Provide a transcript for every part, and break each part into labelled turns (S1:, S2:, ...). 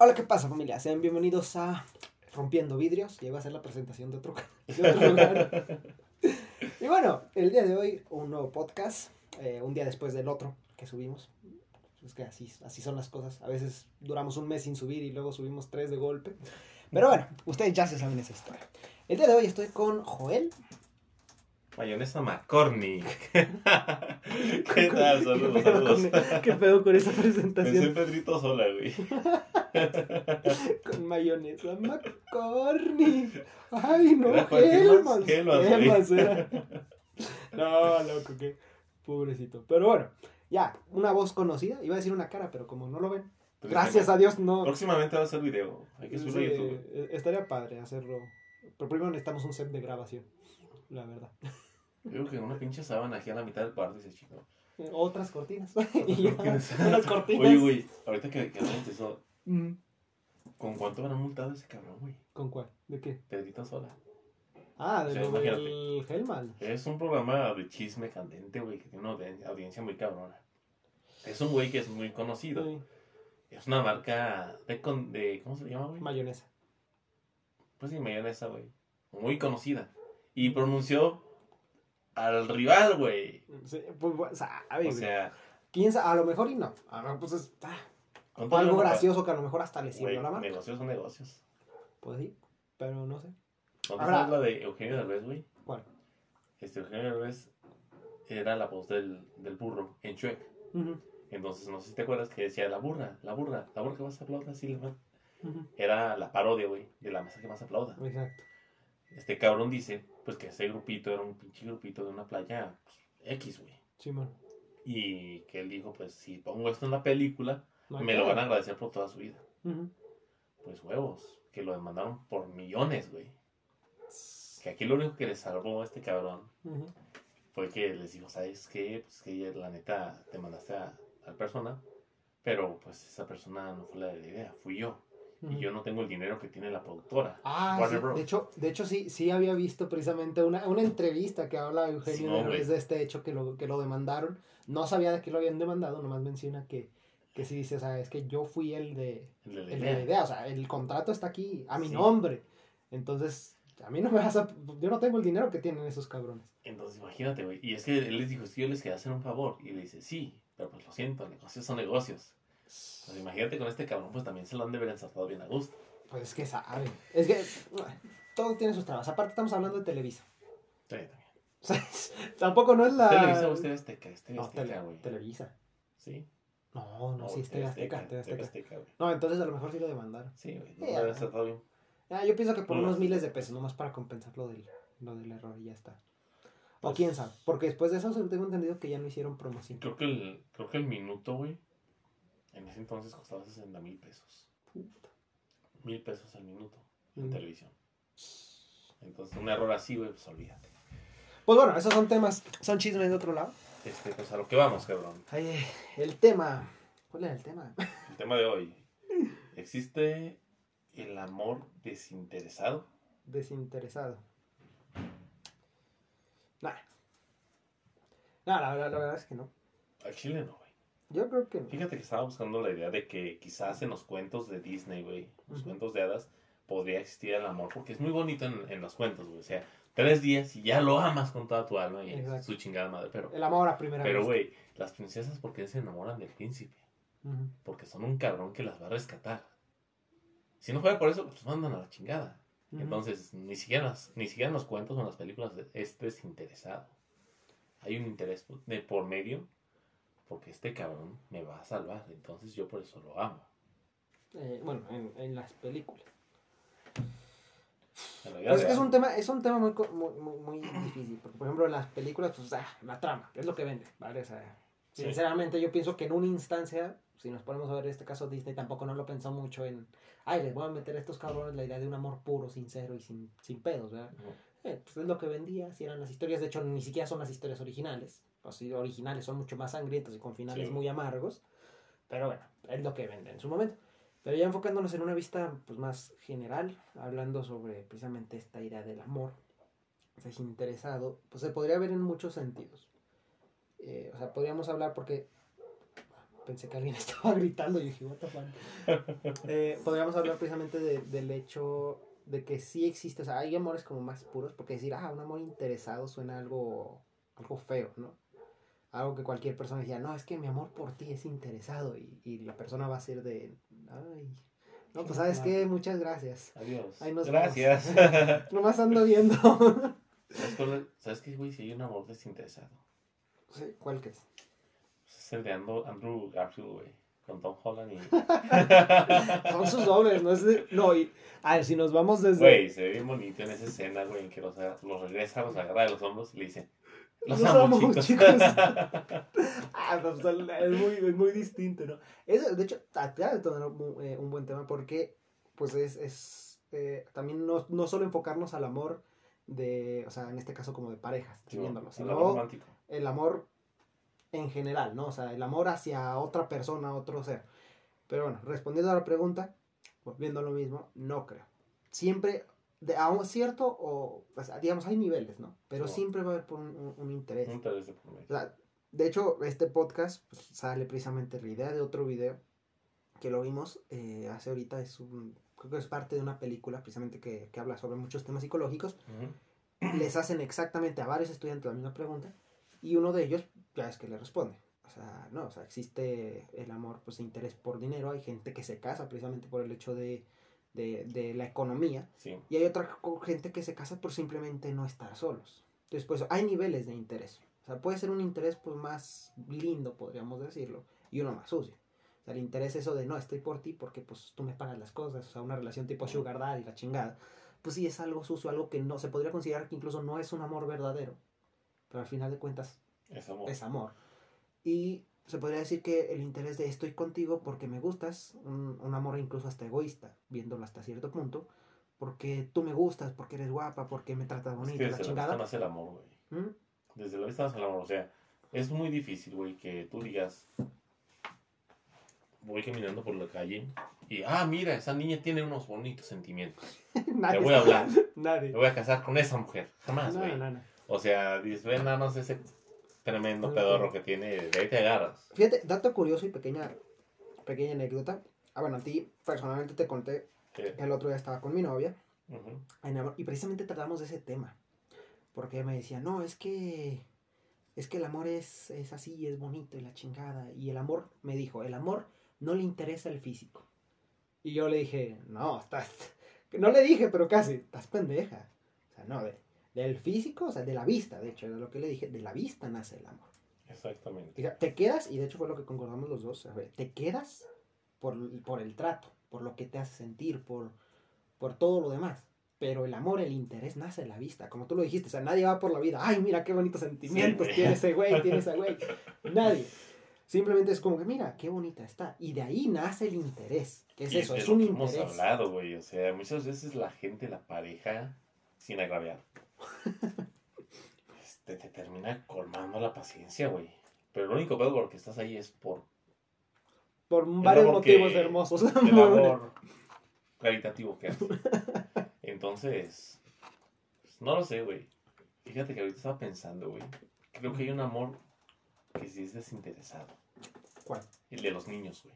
S1: Hola, ¿qué pasa familia? Sean bienvenidos a Rompiendo Vidrios. Llego a hacer la presentación de otro, de y bueno, el día de hoy un nuevo podcast, eh, un día después del otro que subimos. Es que así, así son las cosas. A veces duramos un mes sin subir y luego subimos tres de golpe. Pero bueno, ustedes ya se saben esa historia. El día de hoy estoy con Joel.
S2: Mayonesa McCormick. ¿Qué tal? Saludos,
S1: ¿Qué pedo,
S2: saludos.
S1: con, ¿Qué pedo con esa presentación?
S2: en Pedrito Sola, güey.
S1: Con mayonesa McCormick. Ay, no,
S2: güey.
S1: Hellmann's era. No, loco, qué pobrecito. Pero bueno, ya, una voz conocida. Iba a decir una cara, pero como no lo ven. Gracias a Dios, no.
S2: Próximamente va a ser video. Hay que subirlo a
S1: Sí,
S2: YouTube.
S1: eh, estaría padre hacerlo. Pero primero necesitamos un set de grabación. La verdad.
S2: Yo creo que una pinche sábana aquí a la mitad del cuarto y se chingó.
S1: Otras cortinas. Unas cortinas.
S2: Oye, güey, ahorita que, que hablamos de eso,
S1: Mm,
S2: ¿con cuánto multado a ese cabrón, güey?
S1: ¿Con cuál? ¿De qué?
S2: Pedrito Sola.
S1: Ah, de
S2: Sí,
S1: lo
S2: imagínate.
S1: del Hellman.
S2: Es un programa de chisme candente, güey, que tiene una audien- audiencia muy cabrona. Es un güey que es muy conocido.
S1: Sí,
S2: Es una marca de, con- de ¿cómo se le llama, güey?
S1: mayonesa.
S2: Pues sí, mayonesa, güey. Muy conocida. Y pronunció al rival, güey.
S1: Sí, pues, bueno, sabe,
S2: O sea,
S1: Quién sabe, a lo mejor y no. A lo mejor, pues es ah, algo gracioso que a lo mejor hasta le sirvió la marca.
S2: negocios son negocios.
S1: Pues sí, pero no sé.
S2: ¿No
S1: Ahora-
S2: sabes la de Eugenio Derbez, güey?
S1: ¿Cuál?
S2: Este Eugenio Derbez era la voz del, del burro en Shrek.
S1: Ujú,
S2: Entonces, no sé si te acuerdas que decía la burra, la burra, la burra que más aplauda, sí, la man. Era la parodia, güey, de la mesa que más aplauda.
S1: Exacto.
S2: Este cabrón dice, pues que ese grupito era un pinche grupito de una playa pues, X, güey. Y que él dijo, pues si pongo esto en la película, me lo van a agradecer por toda su vida. Pues huevos, que lo demandaron por millones, güey. Que aquí lo único que le salvó a este cabrón fue que les dijo, ¿sabes qué? Pues que la neta te mandaste a tal persona, pero pues esa persona no fue la de la idea, fui yo. Y yo no tengo el dinero que tiene la productora.
S1: Ah,
S2: Warner
S1: sí, de hecho, de hecho sí, sí había visto precisamente una, una entrevista que habla Eugenio Derbez
S2: güey.
S1: de este hecho que lo, que lo demandaron. No sabía de qué lo habían demandado, nomás menciona que, que sí dice, o sea, es que yo fui el de,
S2: El de la
S1: el de
S2: idea.
S1: la idea, o sea, el contrato está aquí a mi
S2: Sí.
S1: nombre. Entonces, a mí no me vas a, yo no tengo el dinero que tienen esos cabrones.
S2: Entonces imagínate, güey. Y es que él les dijo, si yo les quería hacer un favor. Y le dice, sí, pero pues lo siento, negocios son negocios. Pues imagínate con este cabrón, pues también se lo han de haber ensartado bien a gusto.
S1: Pues es que sabe. Es que todo tiene sus trabas. Aparte estamos hablando de Televisa.
S2: Sí, también.
S1: O sea, tampoco no es la...
S2: Televisa o usted Azteca, este
S1: No,
S2: Azteca,
S1: tele-
S2: güey.
S1: Televisa.
S2: Sí.
S1: No, no, sí, es
S2: TV
S1: TV Azteca, Azteca.
S2: Azteca, güey.
S1: No, entonces a lo mejor sí lo demandaron.
S2: Sí, güey.
S1: Sí,
S2: No lo haber
S1: ver.
S2: ensartado bien.
S1: Ah, yo pienso que por
S2: No.
S1: unos miles de pesos, nomás para compensar lo del, lo del error y ya está. O
S2: Pues-
S1: quién sabe, porque después de eso tengo entendido que ya no hicieron promoción.
S2: Creo que el, creo que el minuto, güey, en ese entonces costaba 60 mil pesos. Mil pesos al minuto en
S1: Mm.
S2: televisión. Entonces, un error así, güey, pues olvídate.
S1: Pues bueno, esos son temas, son chismes de otro lado.
S2: Este, pues a lo que vamos, cabrón.
S1: Ay, el tema, ¿cuál era el tema?
S2: El tema de hoy. ¿Existe el amor desinteresado?
S1: Desinteresado. Nada. No, la, verdad- la verdad es que no.
S2: Al chile no, güey.
S1: Yo creo que no.
S2: Fíjate que estaba buscando la idea de que quizás en los cuentos de Disney, güey, los cuentos de hadas, podría existir el amor, porque es muy bonito en, en los cuentos, güey. O sea, tres días y ya lo amas con toda tu alma y su chingada madre. Pero,
S1: El amor a primera
S2: pero güey, las princesas, ¿por qué se enamoran del príncipe? Porque son un cabrón que las va a rescatar. Si no fuera por eso, pues mandan a la chingada. Entonces, ni siquiera, las- ni siquiera en los cuentos o en las películas es desinteresado. Hay un interés de por medio porque este cabrón me va a salvar. Entonces yo por eso lo amo.
S1: Eh, bueno, en, en las películas.
S2: En
S1: Pues es que es
S2: real,
S1: un tema, es un tema muy, muy, muy, difícil. Porque, por ejemplo, en las películas, pues, ah, la trama, es lo que vende, ¿vale? O sea,
S2: Sí.
S1: sinceramente, yo pienso que en una instancia, si nos ponemos a ver este caso, Disney tampoco no lo pensó mucho en, ay, les voy a meter a estos cabrones la idea de un amor puro, sincero y sin, sin pedos, ¿verdad? Eh, pues es lo que vendía, si eran las historias, de hecho, ni siquiera son las historias originales. Los originales son mucho más sangrientos y con finales
S2: Sí.
S1: muy amargos. Pero bueno, es lo que vende en su momento. Pero ya enfocándonos en una vista pues, más general, hablando sobre precisamente esta idea del amor desinteresado, pues se podría ver en muchos sentidos. Eh, o sea, podríamos hablar porque pensé que alguien estaba gritando y dije, what the fuck. Eh, podríamos hablar precisamente de- del hecho de que sí existe, o sea, hay amores como más puros, porque decir, ah, un amor interesado suena algo, algo feo, ¿no? Algo que cualquier persona decía, no, es que mi amor por ti es interesado y, y la persona va a ser de, ay, no, pues sabes qué, muchas gracias.
S2: Adiós.
S1: Ahí nos
S2: Gracias.
S1: Nomás ando viendo.
S2: ¿Sabes, cuál- ¿Sabes qué, güey? Si hay un amor desinteresado.
S1: Sí, ¿Cuál que es?
S2: Pues es el de Andrew, Andrew Garfield, güey. Con Tom Holland y...
S1: Son sus dobles, no es de- No, y. A ver, si nos vamos desde.
S2: Güey, se ve bien bonito en esa escena, güey, en que los, los regresa, los agarra de los hombros y le dice... Los,
S1: Los
S2: amo, chicos.
S1: chicos. Ah, pues, es muy, es muy distinto, ¿no? Eso, de hecho, acaba de tener un, eh, un buen tema porque, pues, es, es eh, también no, no solo enfocarnos al amor de, o sea, en este caso como de parejas,
S2: Sí,
S1: viéndolo,
S2: el
S1: sino
S2: amor romántico.
S1: el amor en general, ¿no? O sea, el amor hacia otra persona, otro ser. Pero bueno, respondiendo a la pregunta, volviendo a lo mismo, no creo. Siempre, de, a un cierto, o, digamos, hay niveles, ¿no? Pero siempre va a haber por un, un- un interés.
S2: Un interés de por medio.
S1: O sea, de hecho, este podcast pues, sale precisamente la idea de otro video que lo vimos eh, hace ahorita. Es un, creo que es parte de una película precisamente que, que habla sobre muchos temas psicológicos.
S2: Ujú.
S1: Les hacen exactamente a varios estudiantes la misma pregunta y uno de ellos ya es que le responde. O sea, no, o sea, existe el amor, pues interés por dinero. Hay gente que se casa precisamente por el hecho de, de, de la economía.
S2: Sí.
S1: Y hay otra gente que se casa por simplemente no estar solos. Entonces, pues hay niveles de interés. O sea, puede ser un interés pues más lindo, podríamos decirlo, y uno más sucio. O sea, el interés eso de no, estoy por ti porque pues tú me pagas las cosas, o sea, una relación tipo sugar daddy, la chingada. Pues sí, es algo sucio, algo que no se podría considerar que incluso no es un amor verdadero. Pero al final de cuentas
S2: Es amor.
S1: es amor. Y se podría decir que el interés de estoy contigo porque me gustas, un, un amor incluso hasta egoísta, viéndolo hasta cierto punto, porque tú me gustas, porque eres guapa, porque me tratas
S2: Es
S1: bonito,
S2: que
S1: la
S2: desde la vista
S1: chingada.
S2: nace el amor, güey.
S1: ¿Mm?
S2: Desde la vista el amor. O sea, es muy difícil, güey, que tú digas... Voy caminando por la calle y... Ah, mira, esa niña tiene unos bonitos sentimientos.
S1: Nadie
S2: Le voy a hablar.
S1: Nadie.
S2: Me voy a casar con esa mujer. Jamás,
S1: No,
S2: güey.
S1: no, no.
S2: O sea, dices, ve nada más ese tremendo pedorro que tiene, de ahí te agarras.
S1: Fíjate, dato curioso y pequeña, pequeña anécdota. Ah, bueno, a ti personalmente te conté
S2: Que-
S1: que el otro día estaba con mi novia en amor, y precisamente tratamos de ese tema. Porque ella me decía, no, es que es que el amor es, es así, es bonito y la chingada. Y el amor, me dijo, el amor no le interesa el físico. Y yo le dije, no, estás... No le dije, pero casi, estás pendeja. O sea, no, de- del físico, o sea, de la vista, de hecho, era lo que le dije, de la vista nace el amor.
S2: Exactamente.
S1: Te quedas, y de hecho fue lo que concordamos los dos, a ver, te quedas por, por el trato, por lo que te hace sentir, por, por todo lo demás. Pero el amor, el interés nace de la vista, como tú lo dijiste, o sea, nadie va por la vida, ay, mira qué bonitos sentimientos
S2: güey.
S1: tiene ese güey, tiene ese güey. Nadie. Simplemente es como que, mira, qué bonita está. Y de ahí nace el interés. ¿Qué es
S2: Y
S1: eso? Es un
S2: que hemos
S1: interés.
S2: hablado, güey. O sea, muchas veces la gente, la pareja, sin agraviar, este, te termina colmando la paciencia, güey. Pero lo único pedo por que estás ahí es por
S1: Por varios motivos
S2: que-
S1: hermosos.
S2: el amor gravitativo que haces. Entonces, pues, no lo sé, güey. Fíjate que ahorita estaba pensando, güey. Creo que hay un amor que sí es desinteresado.
S1: ¿Cuál?
S2: El de los niños, güey.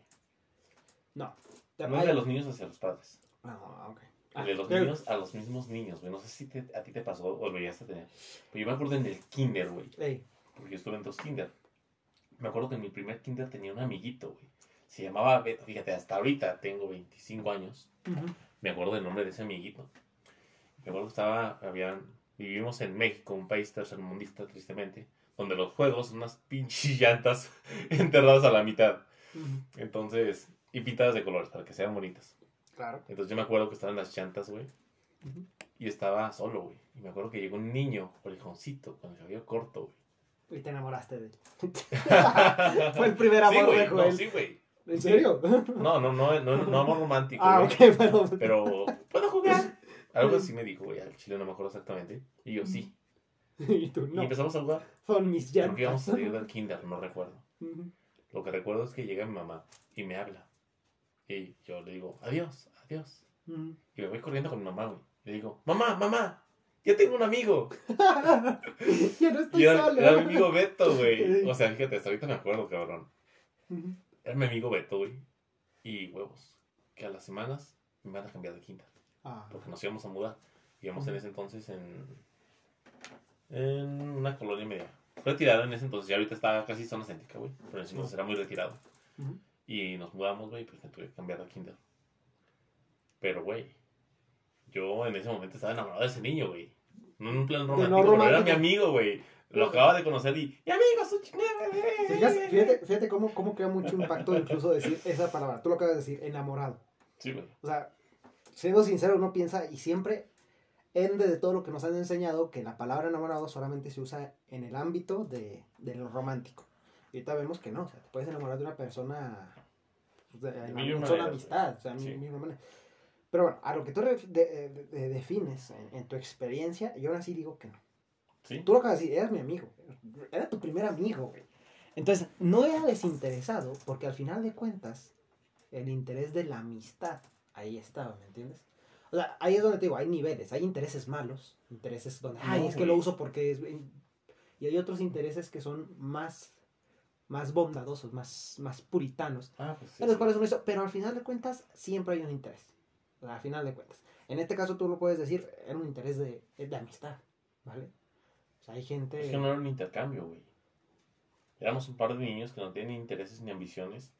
S1: No.
S2: No el de los niños hacia los padres.
S1: No, ok.
S2: El de los
S1: Ah,
S2: niños a los mismos niños, güey. No sé si te- a ti te pasó o lo llegaste a tener. Pero yo me acuerdo en el kinder, güey.
S1: ey,
S2: Porque yo estuve en dos kinder. Me acuerdo que en mi primer kinder tenía un amiguito, güey. Se llamaba Beto. Fíjate, hasta ahorita tengo 25 años.
S1: ujú,
S2: Me acuerdo del nombre de ese amiguito. Me acuerdo que estaba, habían, vivimos en México, un país tercermundista, tristemente, donde los juegos son unas pinches llantas enterradas a la mitad.
S1: ujú.
S2: Entonces, y pintadas de colores para que sean bonitas.
S1: Claro.
S2: Entonces yo me acuerdo que estaban las llantas, güey. Y estaba solo, güey. Y me acuerdo que llegó un niño, orejoncito, con el cabello corto,
S1: Y te enamoraste de él.
S2: güey.
S1: Fue el primer
S2: sí,
S1: amor
S2: güey.
S1: de
S2: No,
S1: Joel.
S2: sí, güey.
S1: ¿En serio?
S2: No, no, no, no, no amor romántico,
S1: ah,
S2: güey.
S1: ok, pero...
S2: Pero, ¿puedo jugar? Algo así me dijo, güey, al chile no me acuerdo exactamente. Y yo, sí.
S1: y tú,
S2: Y
S1: no,
S2: empezamos a jugar.
S1: son mis
S2: Creo que íbamos
S1: llantas.
S2: a salir del kinder, no recuerdo. Lo que recuerdo es que llega mi mamá y me habla. Y yo le digo, adiós, adiós.
S1: Ujú.
S2: Y me voy corriendo con mi mamá, güey. Le digo, mamá, mamá, ya tengo un amigo.
S1: ya no estoy
S2: Y era,
S1: solo.
S2: era mi amigo Beto, güey. O sea, fíjate, hasta ahorita me acuerdo, cabrón. Era mi amigo Beto, güey. Y huevos. Que a las semanas me van a cambiar de quinta.
S1: Ah,
S2: Porque nos íbamos a mudar. Íbamos en ese entonces en. En una colonia media. Retirada en ese entonces. Ya ahorita está casi zona céntrica, güey. Pero en ese entonces era muy retirado. Y nos mudamos, güey, pues me tuve que cambiar de kinder. Pero, güey, yo en ese momento estaba enamorado de ese niño, güey. No en un plan
S1: no
S2: romántico, pero era mi amigo, güey. Lo acababa de conocer y, ¡y amigo, su chingada,
S1: Fíjate, fíjate, fíjate cómo, cómo crea mucho impacto incluso decir esa palabra. Tú lo acabas de decir, enamorado.
S2: Sí, güey.
S1: O sea, siendo sincero, uno piensa y siempre, ende de todo lo que nos han enseñado, que la palabra enamorado solamente se usa en el ámbito de, de lo romántico. Y ahorita vemos que no, o sea, te puedes enamorar de una persona pues, de,
S2: mil
S1: una sola amistad, o sea,
S2: Sí.
S1: mil maneras. Pero bueno, a lo que tú de- de- de- defines en, en tu experiencia, yo ahora sí digo que no.
S2: Sí.
S1: Tú lo acabas de decir, eras mi amigo, era tu primer amigo, güey. Entonces, no era desinteresado, porque al final de cuentas, el interés de la amistad, ahí estaba, ¿me entiendes? O sea, ahí es donde te digo, hay niveles, hay intereses malos, intereses donde, ay,
S2: No,
S1: es que lo uso porque es... Y hay otros intereses que son más, más bondadosos, más, más puritanos,
S2: Ah, pues sí.
S1: en los
S2: sí.
S1: cuales uno hizo, pero al final de cuentas, siempre hay un interés. Al final de cuentas. En este caso tú lo puedes decir, era un interés de, de amistad, ¿vale? O sea, hay gente...
S2: Es que no era un intercambio, güey. Éramos un par de niños que no tienen intereses ni ambiciones.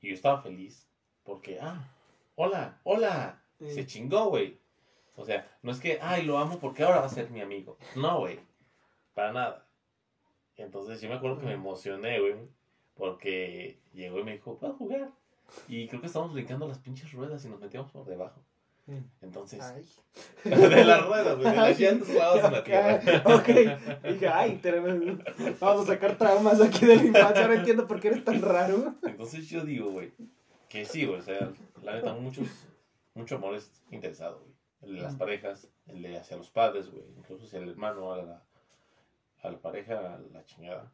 S2: Y yo estaba feliz porque, ah, hola, hola.
S1: Sí.
S2: Se chingó, güey. O sea, no es que, ay, lo amo porque ahora va a ser mi amigo. No, güey. Para nada. Entonces yo me acuerdo que me emocioné, güey. Porque llegó y me dijo, ¿puedo jugar? Y creo que estábamos brincando las pinches ruedas y nos metíamos por debajo. Entonces,
S1: Ay.
S2: de las ruedas, güey, de las llantas clavadas en la tierra.
S1: Ok, dije, ay, tremendo. Vamos a sacar traumas aquí de la infancia. Ahora entiendo por qué eres tan raro.
S2: Entonces yo digo, güey, que sí, güey, o sea, la neta, muchos, mucho amor es interesado, güey. El de las
S1: Mm.
S2: parejas, el de hacia los padres, güey, incluso hacia el hermano, a la, a la pareja, a la chingada.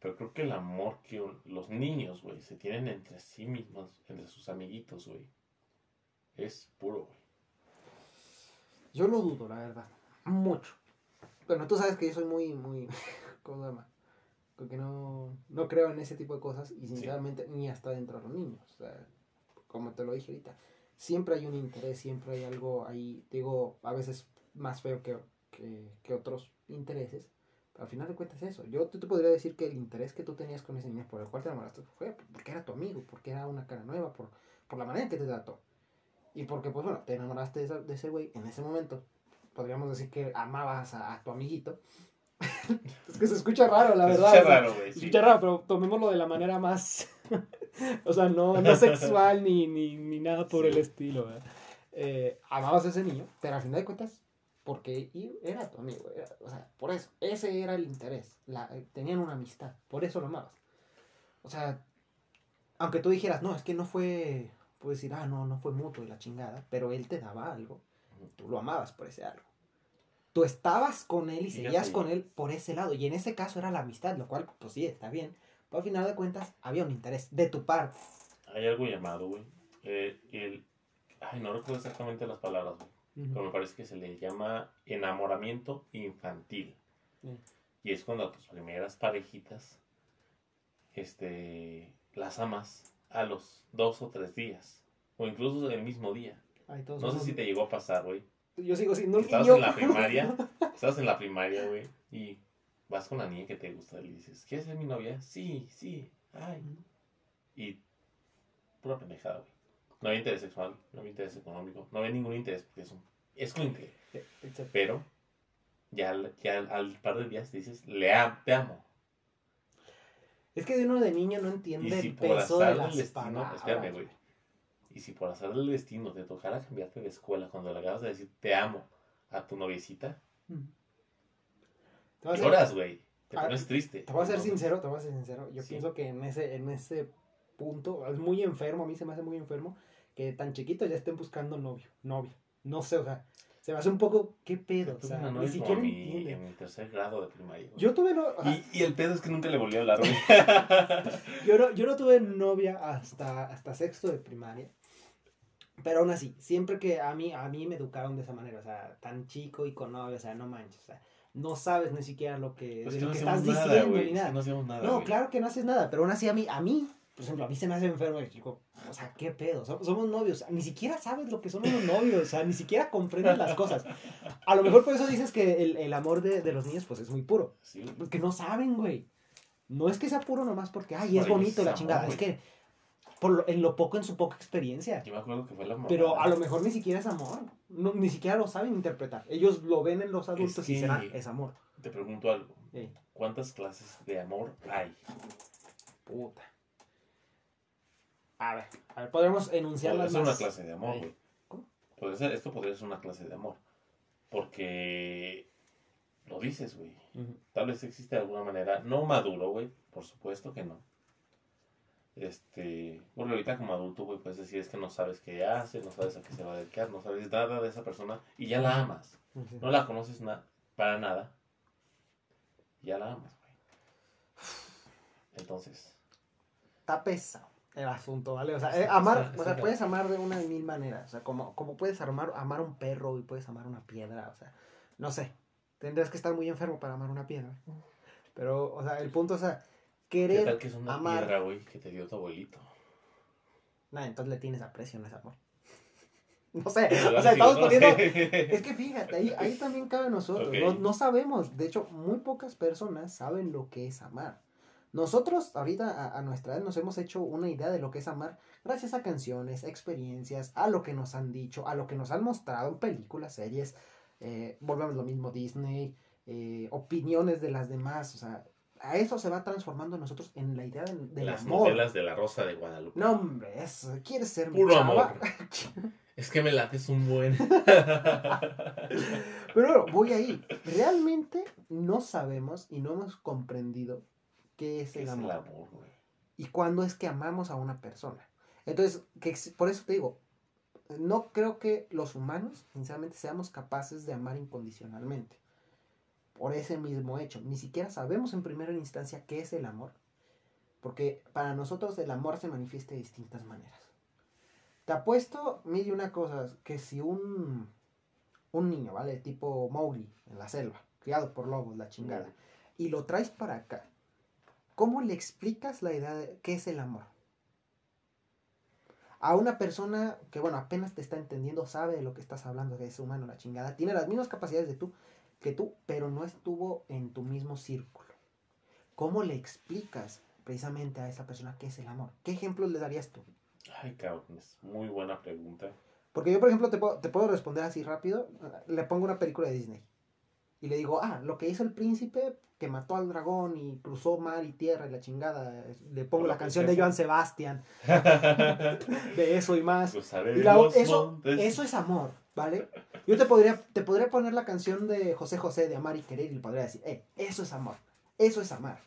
S2: Pero creo que el amor que un- los niños, güey, se tienen entre sí mismos, entre sus amiguitos, güey, es puro, güey.
S1: Yo lo dudo, la verdad. Mucho. Bueno, tú sabes que yo soy muy, muy. ¿Cómo se llama? Porque no, no creo en ese tipo de cosas y sinceramente ni hasta dentro de los niños. O sea, como te lo dije ahorita, siempre hay un interés, siempre hay algo ahí, digo, a veces más feo que, que, que otros intereses. Pero al final de cuentas es eso. Yo te, te podría decir que el interés que tú tenías con ese niño por el cual te enamoraste fue porque era tu amigo, porque era una cara nueva, por, por la manera en que te trató. Y porque, pues bueno, te enamoraste de, esa- de ese güey en ese momento. Podríamos decir que amabas a, a tu amiguito. es que se escucha raro, la
S2: Se
S1: verdad.
S2: escucha
S1: o sea,
S2: raro, güey,
S1: se
S2: sí.
S1: escucha raro, pero tomémoslo de la manera más. o sea, no, no sexual ni, ni, ni nada por
S2: Sí.
S1: el estilo. ¿verdad? Eh, amabas a ese niño, pero al final de cuentas, porque era tu amigo. era- o sea, por eso. Ese era el interés. La, eh, tenían una amistad. Por eso lo amabas. O sea, aunque tú dijeras, no, es que no fue. Puedes decir, ah, no, no fue mutuo y la chingada. Pero él te daba algo. Tú lo amabas por ese algo. Tú estabas con él y seguías con él por ese lado. Y en ese caso era la amistad, lo cual, pues sí, está bien. Pero al final de cuentas, había un interés de tu parte.
S2: Hay algo llamado, güey, eh, el... Ay, no recuerdo exactamente las palabras, güey. Pero me parece que se le llama enamoramiento infantil. Y es cuando a tus primeras parejitas, este, las amas a los dos o tres días, o incluso el mismo día.
S1: Ay,
S2: No sé si te llegó a pasar, güey.
S1: Yo sigo siendo un
S2: Estabas en la primaria, estabas en la primaria, güey, y vas con la niña que te gusta y le dices, ¿quieres ser mi novia? Sí, sí, ay. Y pura pendejada, güey. No había interés sexual, no había interés económico, no había ningún interés porque es un es cuincle. Pero ya, al- ya al, al par de días dices, le am, te amo.
S1: Es que uno de niño no
S2: Y
S1: entiende
S2: si
S1: el
S2: por
S1: peso de las
S2: destino,
S1: palabras.
S2: espérame, güey. Y si por azar del destino te tocara cambiarte de escuela cuando le acabas de decir te amo a tu noviecita,
S1: Mm. Te a
S2: lloras, güey. Te
S1: Ah,
S2: pones triste.
S1: Te voy a ser sincero, te voy a ser sincero. Yo
S2: Sí.
S1: pienso que en ese, en ese punto es muy enfermo, a mí se me hace muy enfermo que tan chiquito ya estén buscando novio, novia. No sé, o sea, se me hace un poco, ¿qué pedo? O sea, ni siquiera entiende.
S2: en mi tercer grado de primaria.
S1: Yo tuve no, o sea,
S2: Y, y el pedo es que nunca le volví a hablar,
S1: yo no, yo no tuve novia hasta, hasta sexto de primaria. Pero aún así, siempre que a mí, a mí me educaron de esa manera, o sea, tan chico y con novia, o sea, no manches, o sea, no sabes ni siquiera lo que,
S2: Pues que no
S1: estás
S2: nada,
S1: diciendo ni
S2: es que
S1: nada.
S2: No nada.
S1: No, claro que no haces nada, pero aún así a mí, a mí por ejemplo, a mí se me hace enfermo el chico. O sea, ¿qué pedo? Somos, novios. Ni siquiera sabes lo que son unos novios. O sea, ni siquiera comprendes las cosas. A lo mejor por eso dices que el, el amor de, de los niños, pues es muy puro.
S2: Sí,
S1: Porque no saben, güey. No es que sea puro nomás porque, ay, es
S2: Por
S1: bonito la
S2: amor,
S1: chingada.
S2: güey.
S1: Es que por lo- en lo poco, en su poca experiencia.
S2: Yo me acuerdo que fue la mamá.
S1: Pero a lo mejor ni siquiera es amor. No, ni siquiera lo saben interpretar. Ellos lo ven en los adultos
S2: Es
S1: y
S2: que-
S1: será, es amor.
S2: Te pregunto algo. ¿Cuántas clases de amor hay?
S1: puta. A ver, a ver, podemos enunciarlas
S2: ser una
S1: más.
S2: clase de amor,
S1: Ey.
S2: güey.
S1: ¿Cómo?
S2: Ser- esto podría ser una clase de amor. Porque lo dices, güey. Tal vez existe de alguna manera, no maduro, güey, por supuesto que no. Este, porque ahorita como adulto, güey, puedes decir es que no sabes qué hace, no sabes a qué se va a dedicar, no sabes nada de esa persona y ya la amas. No la conoces na- para nada. Ya la amas, güey. Entonces,
S1: Está pesado el asunto, ¿vale? O sea, eh, amar, o sea, puedes amar de una de mil maneras. O sea, como, como puedes amar, amar un perro y puedes amar una piedra. O sea, no sé. Tendrías que estar muy enfermo para amar una piedra. Pero, o sea, el punto es, o sea,
S2: ¿qué
S1: querer
S2: tal que es una
S1: amar-
S2: piedra, güey, que te dio tu abuelito?
S1: Nah, entonces le tienes aprecio, no es amor. No sé, o sea, estamos poniendo... Es que fíjate, ahí, ahí también cabe nosotros.
S2: Ok.
S1: No, no sabemos, de hecho, muy pocas personas saben lo que es amar. Nosotros ahorita a, a nuestra edad nos hemos hecho una idea de lo que es amar gracias a canciones, experiencias, a lo que nos han dicho, a lo que nos han mostrado en películas, series, eh, volvemos lo mismo Disney, eh, opiniones de las demás, o sea, a eso se va transformando nosotros en la idea del, del
S2: Las
S1: amor.
S2: novelas de la Rosa de Guadalupe.
S1: No, hombre, eso, quieres ser
S2: Puro
S1: chava?
S2: amor. Es que me lates un buen.
S1: Pero voy ahí. Realmente no sabemos y no hemos comprendido qué es
S2: ¿Qué
S1: el
S2: es el
S1: amor y cuándo es que amamos a una persona. Entonces, que, por eso te digo, no creo que los humanos, sinceramente, seamos capaces de amar incondicionalmente. Por ese mismo hecho. Ni siquiera sabemos en primera instancia qué es el amor. Porque para nosotros el amor se manifiesta de distintas maneras. Te apuesto, mire una cosa, que si un, un niño, ¿vale? Tipo Mowgli, en la selva, criado por lobos, la chingada, y lo traes para acá, ¿cómo le explicas la idea de qué es el amor? A una persona que, bueno, apenas te está entendiendo, sabe de lo que estás hablando, que es humano, la chingada, tiene las mismas capacidades de tú, que tú, pero no estuvo en tu mismo círculo. ¿Cómo le explicas precisamente a esa persona qué es el amor? ¿Qué ejemplos le darías tú?
S2: Ay, cabrón, es muy buena pregunta.
S1: Porque yo, por ejemplo, te puedo, te puedo responder así rápido. Le pongo una película de Disney. Y le digo, ah, lo que hizo el príncipe que mató al dragón y cruzó mar y tierra y la chingada. Le pongo la canción de. Joan Sebastián, de eso y más.
S2: Cruzaré
S1: Y la- eso, eso es amor, ¿vale? Yo te podría, te podría poner la canción de José José de Amar y Querer y le podría decir, eh, eso es amor, eso es amar.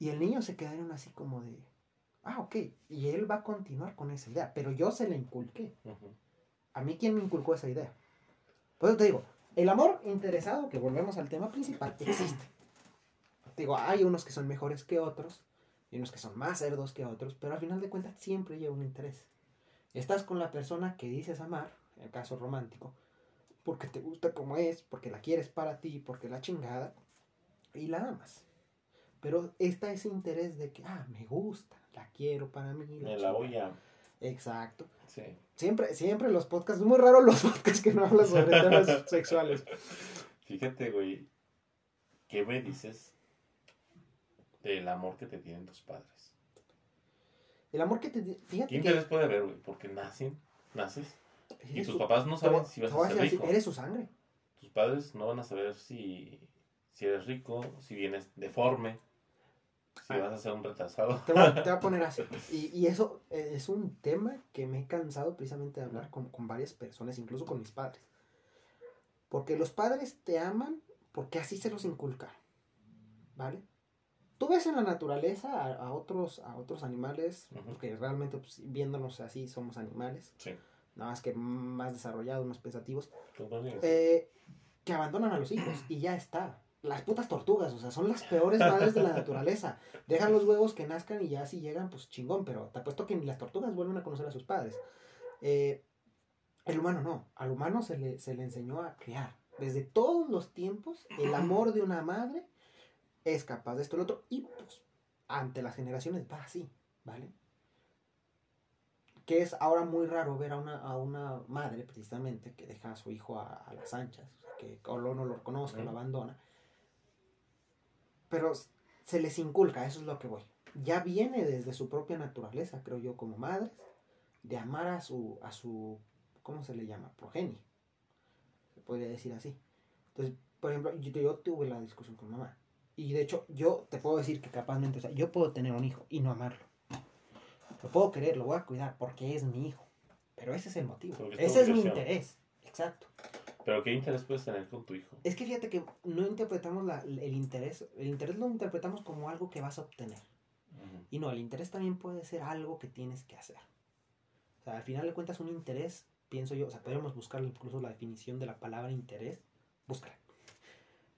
S1: Y el niño se quedaron así como de, ah, ok, y él va a continuar con esa idea, pero yo se la inculqué.
S2: Ujú.
S1: A mí, ¿quién me inculcó esa idea? Por eso te digo, el amor interesado, que volvemos al tema principal, existe. Te digo, hay unos que son mejores que otros, y unos que son más cerdos que otros, pero al final de cuentas siempre lleva un interés. Estás con la persona que dices amar, en el caso romántico, porque te gusta como es, porque la quieres para ti, porque la chingada, y la amas. Pero está ese interés de que, ah, me gusta, la quiero para mí.
S2: Me la voy a.
S1: Exacto.
S2: Sí.
S1: Siempre, siempre los podcasts, muy raro los podcasts que no hablan sobre temas sexuales.
S2: Fíjate, güey. ¿Qué me dices del amor que te tienen tus padres?
S1: El amor que te... di-
S2: ¿Qué
S1: Fíjate
S2: interés puede haber, güey? Porque nacen, naces,
S1: que...
S2: y tus
S1: su-
S2: papás no saben si vas a ser rico.
S1: Eres su sangre.
S2: Tus padres no van a saber si, si eres rico, si vienes deforme, si vas a ser un retrasado.
S1: Te voy, a- te voy a poner así. Y, y eso eh, es un tema que me he cansado precisamente de hablar con, con varias personas, incluso con mis padres. Porque los padres te aman porque así se los inculca. ¿Vale? Tú ves en la naturaleza a, a otros, a otros animales,
S2: Ujú.
S1: porque realmente pues, viéndonos así somos animales,
S2: Sí.
S1: nada más que más desarrollados, más pensativos. Eh, que abandonan a los hijos y ya está. Las putas tortugas, o sea, son las peores madres de la naturaleza. Dejan los huevos que nazcan y ya si llegan, pues chingón, pero te apuesto que ni las tortugas vuelven a conocer a sus padres. Eh, el humano no, al humano se le, se le enseñó a crear. Desde todos los tiempos, el amor de una madre es capaz de esto y lo otro, y pues ante las generaciones va así. ¿vale? Que es ahora muy raro ver a una, a una madre, precisamente, que deja a su hijo a, a las anchas, o sea, que o lo- no lo reconozca, lo abandona. Pero se les inculca, eso es lo que voy. Ya viene desde su propia naturaleza, creo yo, como madres, de amar a su, a su, ¿cómo se le llama? Progenie. Se podría decir así. Entonces, por ejemplo, yo, yo tuve la discusión con mamá. Y de hecho, yo te puedo decir que capazmente, o sea, yo puedo tener un hijo y no amarlo. Lo puedo querer, lo voy a cuidar porque es mi hijo. Pero ese es el motivo. Ese es mi interés. Exacto.
S2: Pero ¿qué interés puedes tener con tu hijo?
S1: Es que fíjate que no interpretamos la- el interés. El interés lo interpretamos como algo que vas a obtener.
S2: Ujú.
S1: Y no, el interés también puede ser algo que tienes que hacer. O sea, al final de cuentas, un interés, pienso yo, o sea, podríamos buscar incluso la definición de la palabra interés. Búscala.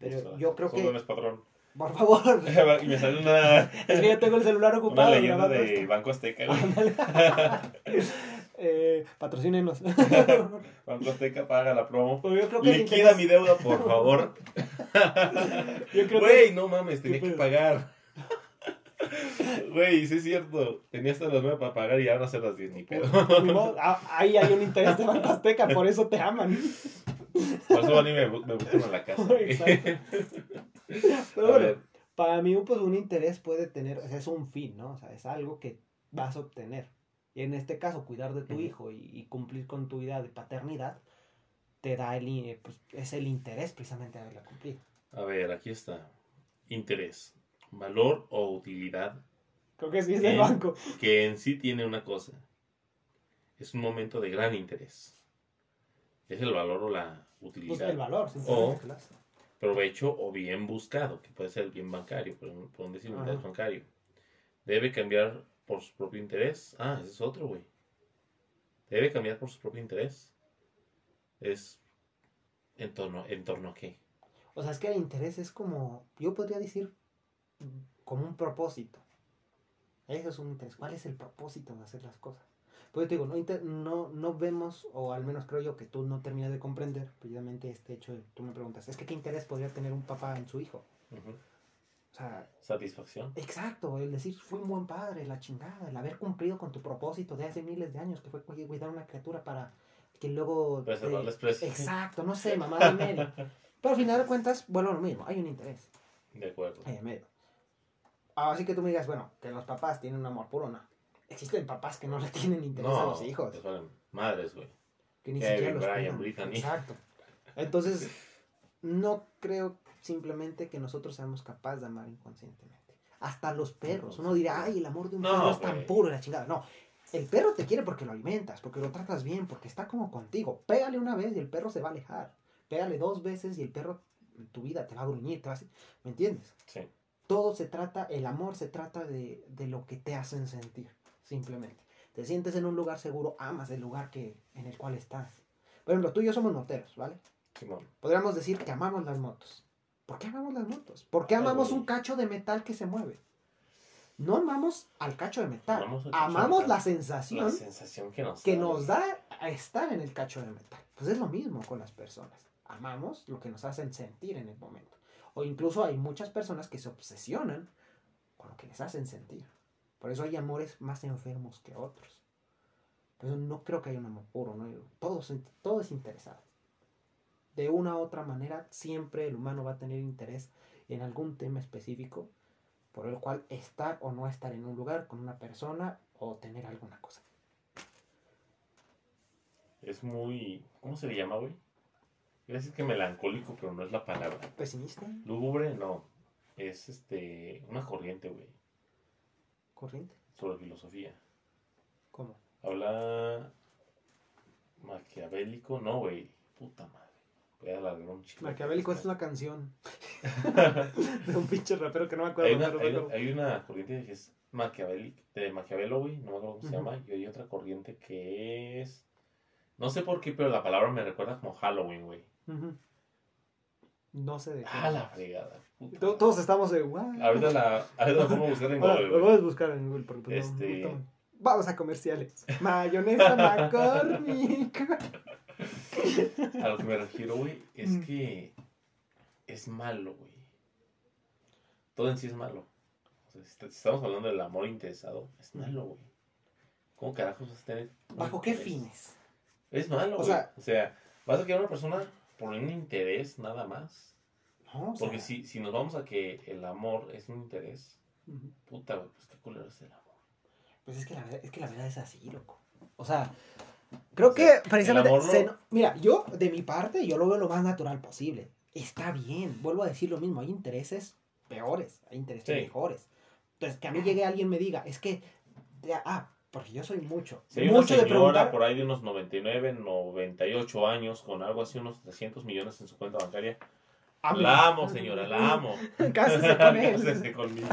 S1: Pero
S2: Búscala.
S1: yo creo
S2: Solo
S1: que,
S2: patrón.
S1: por favor,
S2: y me sale una,
S1: es que yo tengo el celular
S2: una
S1: ocupado.
S2: leyenda
S1: grabando
S2: de. Banco Azteca.
S1: eh, patrocínenos.
S2: Banco Azteca paga la promo.
S1: Yo creo que
S2: Liquida
S1: interés-
S2: mi deuda, por favor.
S1: Yo creo
S2: Güey, no mames, tenía
S1: ¿Qué
S2: que pagar. Güey, sí es cierto. Tenía hasta las nueve para pagar y ya van a ser las 10, ni pedo.
S1: que, ni modo, ah, ahí hay un interés de Banco Azteca, por eso te aman.
S2: Por eso van y me, me buscan a la casa.
S1: Exacto. Pero
S2: A
S1: bueno,
S2: ver,
S1: para mí, pues un interés puede tener, o sea, es un fin, ¿no? O sea, es algo que vas a obtener. Y en este caso, cuidar de tu hijo y, y cumplir con tu vida de paternidad, te da el, i- pues, es el interés precisamente de haberla cumplido.
S2: a ver, aquí está. Interés. Valor o utilidad
S1: Creo que sí es
S2: del
S1: del
S2: Eh,
S1: banco.
S2: que en sí tiene una cosa. Es un momento de gran interés. Es el valor o la
S1: Pues
S2: utilidad.
S1: el valor.
S2: O- provecho o bien buscado, que puede ser el bien bancario, por, por un decir un
S1: Ajá.
S2: bancario. Debe cambiar por su propio interés. Ah, ese es otro, güey. Debe cambiar por su propio interés. Es en torno, en torno a qué.
S1: O sea, es que el interés es como, yo podría decir, como un propósito. Eso es un interés. ¿Cuál es el propósito de hacer las cosas? Pues te digo, no, no, no vemos, o al menos creo yo que tú no terminas de comprender precisamente este hecho de, tú me preguntas, es que qué interés podría tener un papá en su hijo.
S2: Ujú.
S1: O sea,
S2: Satisfacción.
S1: exacto, el decir, fui un buen padre, la chingada, el haber cumplido con tu propósito de hace miles de años, que fue cu- cuidar a una criatura para que luego... te-
S2: Preservar la especie.
S1: Exacto, no sé, mamá de Mary. Pero al final de cuentas, bueno, lo mismo, hay un interés.
S2: De acuerdo.
S1: ahí en medio. Así que tú me digas, bueno, que los papás tienen un amor puro, no. Existen papás que no le tienen interés a
S2: No,
S1: los hijos,
S2: madres, güey.
S1: que ni
S2: Kevin,
S1: siquiera los
S2: Brian,
S1: cuidan.
S2: Brittany.
S1: Exacto. Entonces, no creo simplemente que nosotros seamos capaces de amar inconscientemente. Hasta los perros. Uno dirá, ay, el amor de un
S2: No,
S1: perro es tan
S2: güey.
S1: puro la chingada. No, el perro te quiere porque lo alimentas, porque lo tratas bien, porque está como contigo. Pégale una vez y el perro se va a alejar. Pégale dos veces y el perro en tu vida te va a gruñir, te va a... ¿Me entiendes?
S2: Sí.
S1: todo se trata, el amor se trata de, de lo que te hacen sentir, simplemente. Te sientes en un lugar seguro, amas el lugar que, en el cual estás. Por ejemplo, tú y yo somos moteros, ¿vale?
S2: Simón.
S1: Podríamos decir que amamos las motos. ¿Por qué amamos las motos? ¿Por qué amamos un cacho de metal que se mueve? No amamos al cacho de metal,
S2: Amamos
S1: amamos
S2: metal.
S1: la sensación
S2: La sensación que nos
S1: que
S2: da,
S1: nos da a estar en el cacho de metal. Pues es lo mismo con las personas. Amamos lo que nos hacen sentir en el momento. O incluso hay muchas personas que se obsesionan con lo que les hacen sentir. Por eso hay amores más enfermos que otros. Por eso no creo que haya un amor puro. ¿no? Todo, es- todo es interesado. De una u otra manera, siempre el humano va a tener interés en algún tema específico por el cual estar o no estar en un lugar con una persona o tener alguna cosa.
S2: Es muy. ¿Cómo se le llama, güey? Iba a decir que melancólico, pero no es la palabra.
S1: ¿Pesimista?
S2: Lúgubre, no. Es este. Una corriente, güey.
S1: ¿Corriente?
S2: Sobre filosofía.
S1: ¿Cómo?
S2: Habla. Maquiavélico, no, güey. Puta madre.
S1: Maquiavélico es una canción de un pinche rapero que no me acuerdo.
S2: Hay una, hay, hay una corriente que es maquiavélica, de Maquiavelo, güey, no me acuerdo cómo se llama, y hay otra corriente que es, no sé por qué, pero la palabra me recuerda como Halloween, güey.
S1: No sé de qué.
S2: Ah, la fregada. puta.
S1: Todos estamos de. "What?".
S2: Ahorita la, ahorita la a buscar en
S1: Ahora,
S2: Google,
S1: lo a buscar en Google porque no-
S2: Este-
S1: no- Vamos a comerciales. Mayonesa McCormick.
S2: A lo que me refiero, güey, es
S1: Mm.
S2: que es malo, güey. Todo en sí es malo. O sea, si te- si estamos hablando del amor interesado, es malo, güey. ¿Cómo carajos vas a tener?
S1: ¿Bajo qué
S2: interés?
S1: fines?
S2: Es malo,
S1: O
S2: o
S1: sea-
S2: o sea, vas a querer a una persona por un interés nada más.
S1: No, o sea,
S2: Porque si, si nos vamos a que el amor es un interés, puta, güey, pues qué culero es el amor.
S1: Pues es que la verdad es, que la verdad es así, loco. O sea, creo
S2: O sea,
S1: que precisamente...
S2: no-
S1: se Mira, yo, de mi parte, yo lo veo lo más natural posible. Está bien, vuelvo a decir lo mismo, hay intereses peores, hay intereses
S2: Sí.
S1: mejores. Entonces, que a mí llegue alguien y me diga, es que... ah, porque yo soy mucho.
S2: Hay una
S1: mucho de
S2: señora
S1: preguntar...
S2: por ahí de unos 99, 98 años, con algo así, unos 300 millones en su cuenta bancaria,
S1: Amén.
S2: la amo, señora, la amo.
S1: Cásese con él.
S2: Cásese conmigo.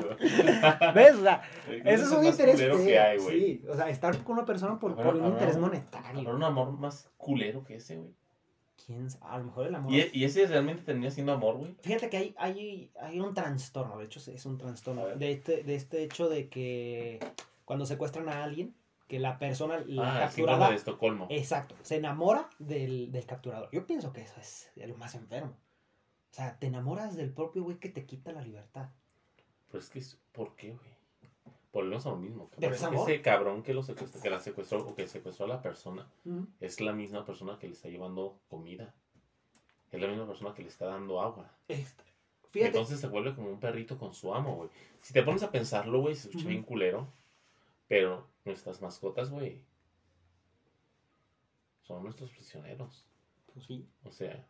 S1: ¿Ves? O sea,
S2: Ese
S1: es un interés
S2: que hay, güey.
S1: Sí, o sea, estar con una persona por, por un interés monetario.
S2: Habrá un amor más culero que ese, güey.
S1: ¿Quién sabe? A lo mejor el amor.
S2: Y, y ese realmente termina siendo amor, güey.
S1: Fíjate que hay, hay, hay un trastorno, de hecho es un trastorno, de este, de este hecho de que cuando secuestran a alguien, que la persona, la
S2: Ah,
S1: capturada,
S2: de Estocolmo.
S1: exacto, se enamora del, del capturador. Yo pienso que eso es lo más enfermo. O sea, te enamoras del propio güey que te quita la libertad.
S2: Pero es que, ¿por qué, güey? Volvemos a lo mismo.
S1: Pero es amor.
S2: Ese cabrón que, lo secuestró, que la secuestró o que secuestró a la persona es la misma persona que le está llevando comida. Es la misma persona que le está dando agua.
S1: Este, fíjate,
S2: Entonces se vuelve como un perrito con su amo, güey. Si te pones a pensarlo, güey, se escucha bien culero. Pero nuestras mascotas, güey, son nuestros prisioneros.
S1: pues sí.
S2: O sea,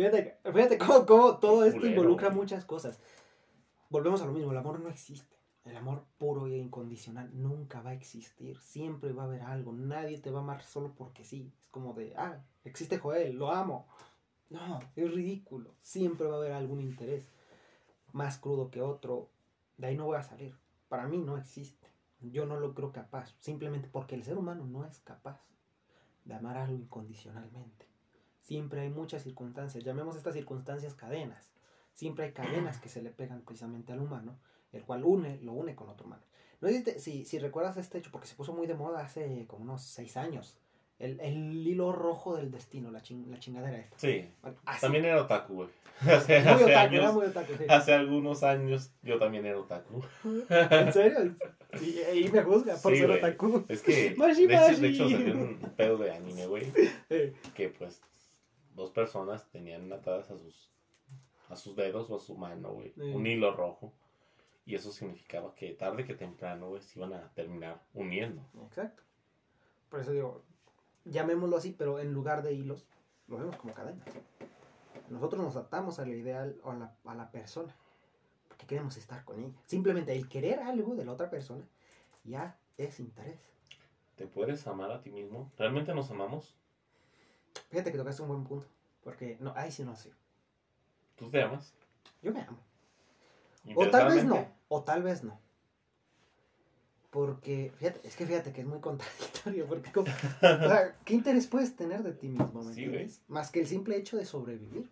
S1: Fíjate, fíjate cómo, cómo todo esto
S2: Culero,
S1: involucra
S2: güey.
S1: muchas cosas. Volvemos a lo mismo, el amor no existe. El amor puro e incondicional nunca va a existir. Siempre va a haber algo. Nadie te va a amar solo porque sí. Es como de, ah, existe Joel, lo amo. No, es ridículo. Siempre va a haber algún interés. Más crudo que otro. De ahí no voy a salir. Para mí no existe. Yo no lo creo capaz. Simplemente porque el ser humano no es capaz de amar algo incondicionalmente. Siempre hay muchas circunstancias, llamemos estas circunstancias cadenas. Siempre hay cadenas que se le pegan precisamente al humano, el cual une, lo une con otro humano. No sé si, si, recuerdas este hecho, porque se puso muy de moda hace como unos seis años. El, el hilo rojo del destino, la, ching- la chingadera esta.
S2: sí.
S1: Así.
S2: También era otaku, güey. Hace,
S1: otaku,
S2: años,
S1: era muy otaku, sí.
S2: hace algunos años yo también era otaku.
S1: ¿En serio? Y, y me juzga por
S2: Sí,
S1: ser otaku.
S2: Es que,
S1: Mashi,
S2: de hecho, de
S1: mashi.
S2: hecho salió un pedo de anime, güey. Que pues dos personas tenían atadas a sus, a sus dedos o a su mano, güey.
S1: Sí.
S2: Un hilo rojo. Y eso significaba que tarde que temprano, güey, se iban a terminar uniendo.
S1: Exacto. Por eso digo, llamémoslo así, pero en lugar de hilos, lo vemos como cadena. Nosotros nos atamos al ideal o a la, a la persona, porque queremos estar con ella. Simplemente el querer algo de la otra persona ya es interés.
S2: ¿Te puedes amar a ti mismo? ¿Realmente nos amamos?
S1: Fíjate que tocaste un buen punto, porque no, ahí sí no sé.
S2: ¿Tú te amas?
S1: Yo me amo. O tal vez no, o tal vez no. Porque, fíjate, es que fíjate que es muy contradictorio, porque como- o sea, ¿qué interés puedes tener de ti mismo, me
S2: Sí,
S1: entiendes? Más que el simple hecho de sobrevivir.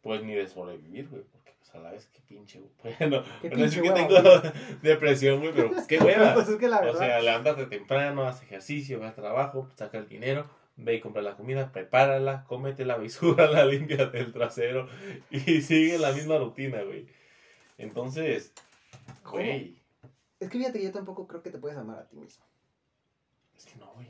S2: Pues ni de sobrevivir, güey. Porque pues a la vez, qué pinche, güey. Bueno,
S1: Qué
S2: no es que
S1: hueva,
S2: tengo depresión, güey, pero pues qué hueva.
S1: Pues es que la
S2: O
S1: verdad.
S2: sea, levántate temprano, haz ejercicio, ve a trabajo, saca el dinero, ve y compra la comida, prepárala, cómetela, la límpiate el trasero y sigue la misma rutina, güey. Entonces, güey,
S1: Es que fíjate que yo tampoco creo que te puedes amar a ti mismo.
S2: es que no, güey.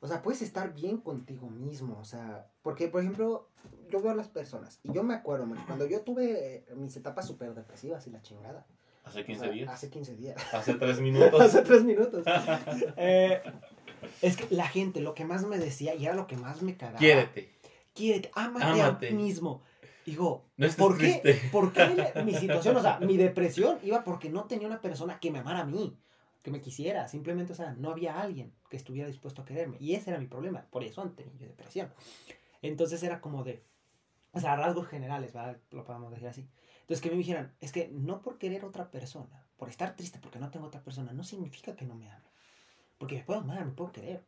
S1: O sea, puedes estar bien contigo mismo. O sea, porque, por ejemplo, yo veo a las personas y yo me acuerdo, man, cuando yo tuve eh, mis etapas súper depresivas y la chingada.
S2: Hace
S1: o
S2: 15
S1: sea,
S2: días,
S1: Hace 15 días.
S2: hace 3 minutos.
S1: hace tres minutos. Eh, es que la gente lo que más me decía y era lo que más me cagaba.
S2: Quiérete.
S1: Quiérete, ámate,
S2: Ámate.
S1: a ti mismo. Digo,
S2: No
S1: ¿por qué. ¿por qué mi situación, o sea, mi depresión iba porque no tenía una persona que me amara a mí, que me quisiera, simplemente, o sea, no había alguien que estuviera dispuesto a quererme. Y ese era mi problema, por eso tenía yo depresión. Entonces era como de, o sea, rasgos generales, ¿verdad? Lo podemos decir así. Entonces que me dijeran, es que no por querer otra persona, por estar triste porque no tengo otra persona, no significa que no me ame. Porque me puedo amar, me puedo querer.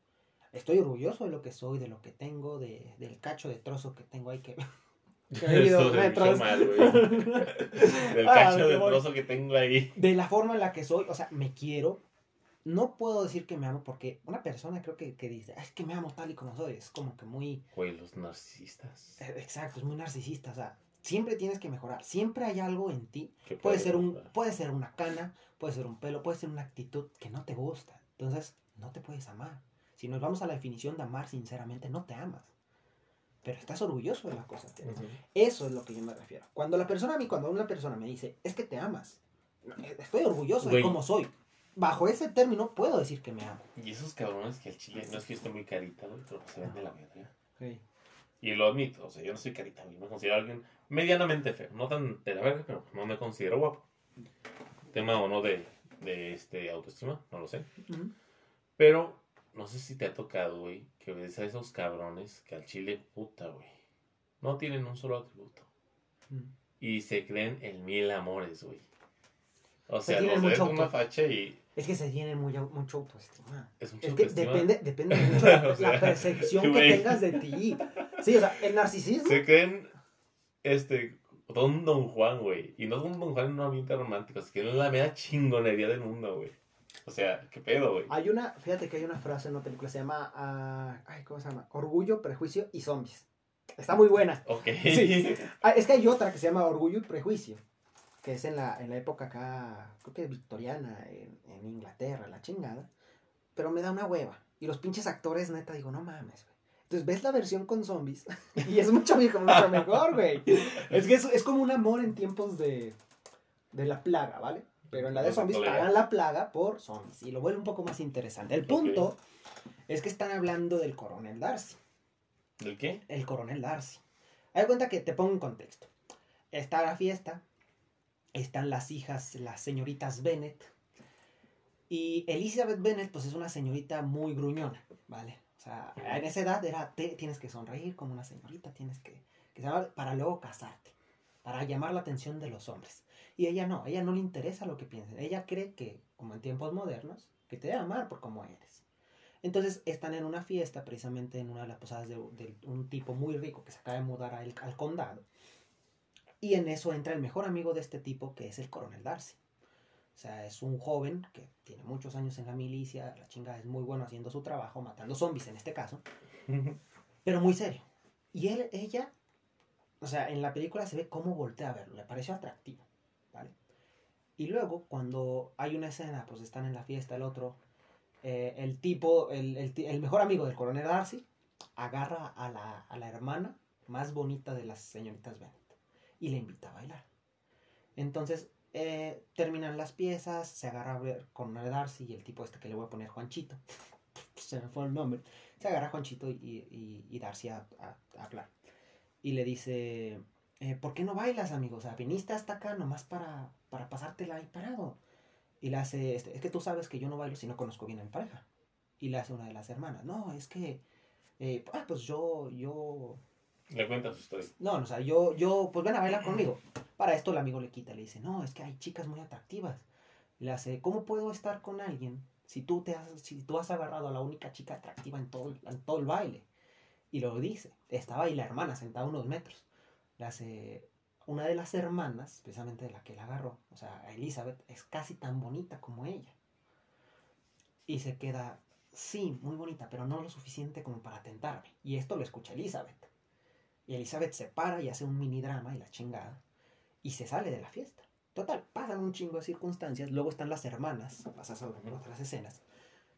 S1: Estoy orgulloso de lo que soy, de lo que tengo, de, del cacho de trozo que tengo ahí que... que he vivido
S2: Eso se
S1: metros.
S2: escuchó mal, güey. Del
S1: Ah,
S2: cacho de trozo que tengo ahí.
S1: de la forma en la que soy, o sea, me quiero. No puedo decir que me amo porque una persona creo que, que dice, "Ah, es que me amo tal y como soy, es como que muy,
S2: Güey, los narcisistas.
S1: eh, exacto, es muy narcisista, o sea, Siempre tienes que mejorar. Siempre hay algo en ti.
S2: Que
S1: Puede ser, un,
S2: mejorar.
S1: puede ser una cana, puede ser un pelo, puede ser una actitud que no te gusta. Entonces, no te puedes amar. Si nos vamos a la definición de amar sinceramente, no te amas. Pero estás orgulloso de las cosas que eres.
S2: Ujú.
S1: Eso es lo que yo me refiero. Cuando la persona a mí, cuando una persona me dice, es que te amas, estoy orgulloso de cómo soy. Bajo ese término puedo decir que me amo.
S2: Y esos cabrones que al chile, no es que yo esté muy carita, güey, pero se ven de la verga. Y lo admito, o sea, yo no soy carita, güey. Me considero alguien medianamente feo. No tan de la verga, pero no me considero guapo. Tema o no de, de este autoestima, no lo sé. Pero no sé si te ha tocado, güey, que ves a esos cabrones que al chile, puta, güey. No tienen un solo atributo. Y se creen el mil amores, güey. O
S1: Se
S2: sea,
S1: tienen
S2: los ves
S1: mucho
S2: una facha y
S1: Es que se tiene muy, mucho autoestima.
S2: es mucha
S1: Es que
S2: autoestima.
S1: depende, depende mucho
S2: O sea,
S1: la percepción que tengas de ti. Sí, o sea, el narcisismo.
S2: Se creen, este, don Don Juan, güey. Y no un Don Juan en un ambiente romántico, se creen la mera chingonería del mundo, güey. O sea, qué pedo, güey.
S1: Hay una, fíjate que hay una frase en una película, se llama, ah, ay, ¿cómo se llama? Orgullo, prejuicio y zombies. Está muy buena.
S2: Ok.
S1: Sí. Ah, es que hay otra que se llama Orgullo y Prejuicio, que es en la, en la época acá, creo que victoriana, en, en Inglaterra, la chingada. Pero me da una hueva. Y los pinches actores, neta, digo, no mames, güey. Entonces ves la versión con zombies y es mucho, mejor- mucho mejor, güey. Es que es, es como un amor en tiempos de, de la plaga, ¿vale? Pero en la de zombies pagan la plaga por zombies y lo vuelve un poco más interesante. El punto es que están hablando del coronel Darcy
S2: ¿Del qué?
S1: el coronel Darcy. De cuenta que te pongo en contexto. Está la fiesta, están las hijas, las señoritas Bennett. Y Elizabeth Bennett, pues es una señorita muy gruñona, ¿vale? O sea, en esa edad era, te- tienes que sonreír como una señorita, tienes que, saber- para luego casarte, para llamar la atención de los hombres. Y ella no, ella no le interesa lo que piensen. Ella cree que, como en tiempos modernos, que te debe amar por cómo eres. Entonces están en una fiesta, precisamente en una de las posadas de, un tipo muy rico que se acaba de mudar el- al condado. Y en eso entra el mejor amigo de este tipo, que es el coronel Darcy. O sea, es un joven que tiene muchos años en la milicia, la chinga es muy bueno haciendo su trabajo, matando zombies en este caso, pero muy serio. Y él, ella, o sea, en la película se ve cómo voltea a verlo, le pareció atractivo, ¿vale? Y luego, cuando hay una escena, pues están en la fiesta, el otro, eh, el tipo, el, el el mejor amigo del coronel Darcy, agarra a la, a la hermana más bonita de las señoritas Bennett y le invita a bailar. Entonces, eh, terminan las piezas, se agarra a ver con Darcy y el tipo este que le voy a poner Juanchito, se me fue el nombre, se agarra a Juanchito y, y- y Darcy a, a- a hablar. Y le dice, eh, ¿por qué no bailas, amigo? O sea, viniste hasta acá nomás para, para pasártela ahí parado. Y le hace, este, es que tú sabes que yo no bailo si no conozco bien a mi pareja. Y le hace una de las hermanas, no, es que, eh, ah, pues yo, yo,
S2: Le cuenta su historia.
S1: no, o sea, yo, yo, pues ven a bailar conmigo. Para esto el amigo le quita, le dice, no, es que hay chicas muy atractivas. Le hace, ¿cómo puedo estar con alguien si tú, te has, si tú has agarrado a la única chica atractiva en todo, en todo el baile? Y lo dice, estaba ahí la hermana sentada a unos metros. Le hace, una de las hermanas, precisamente de la que la agarró, o sea, Elizabeth, es casi tan bonita como ella. Y se queda, sí, muy bonita, pero no lo suficiente como para tentarme. Y esto lo escucha Elizabeth. Y Elizabeth se para y hace un mini drama y la chingada. Y se sale de la fiesta. Total, pasan un chingo de circunstancias. Luego están las hermanas, pasas a ver otras escenas.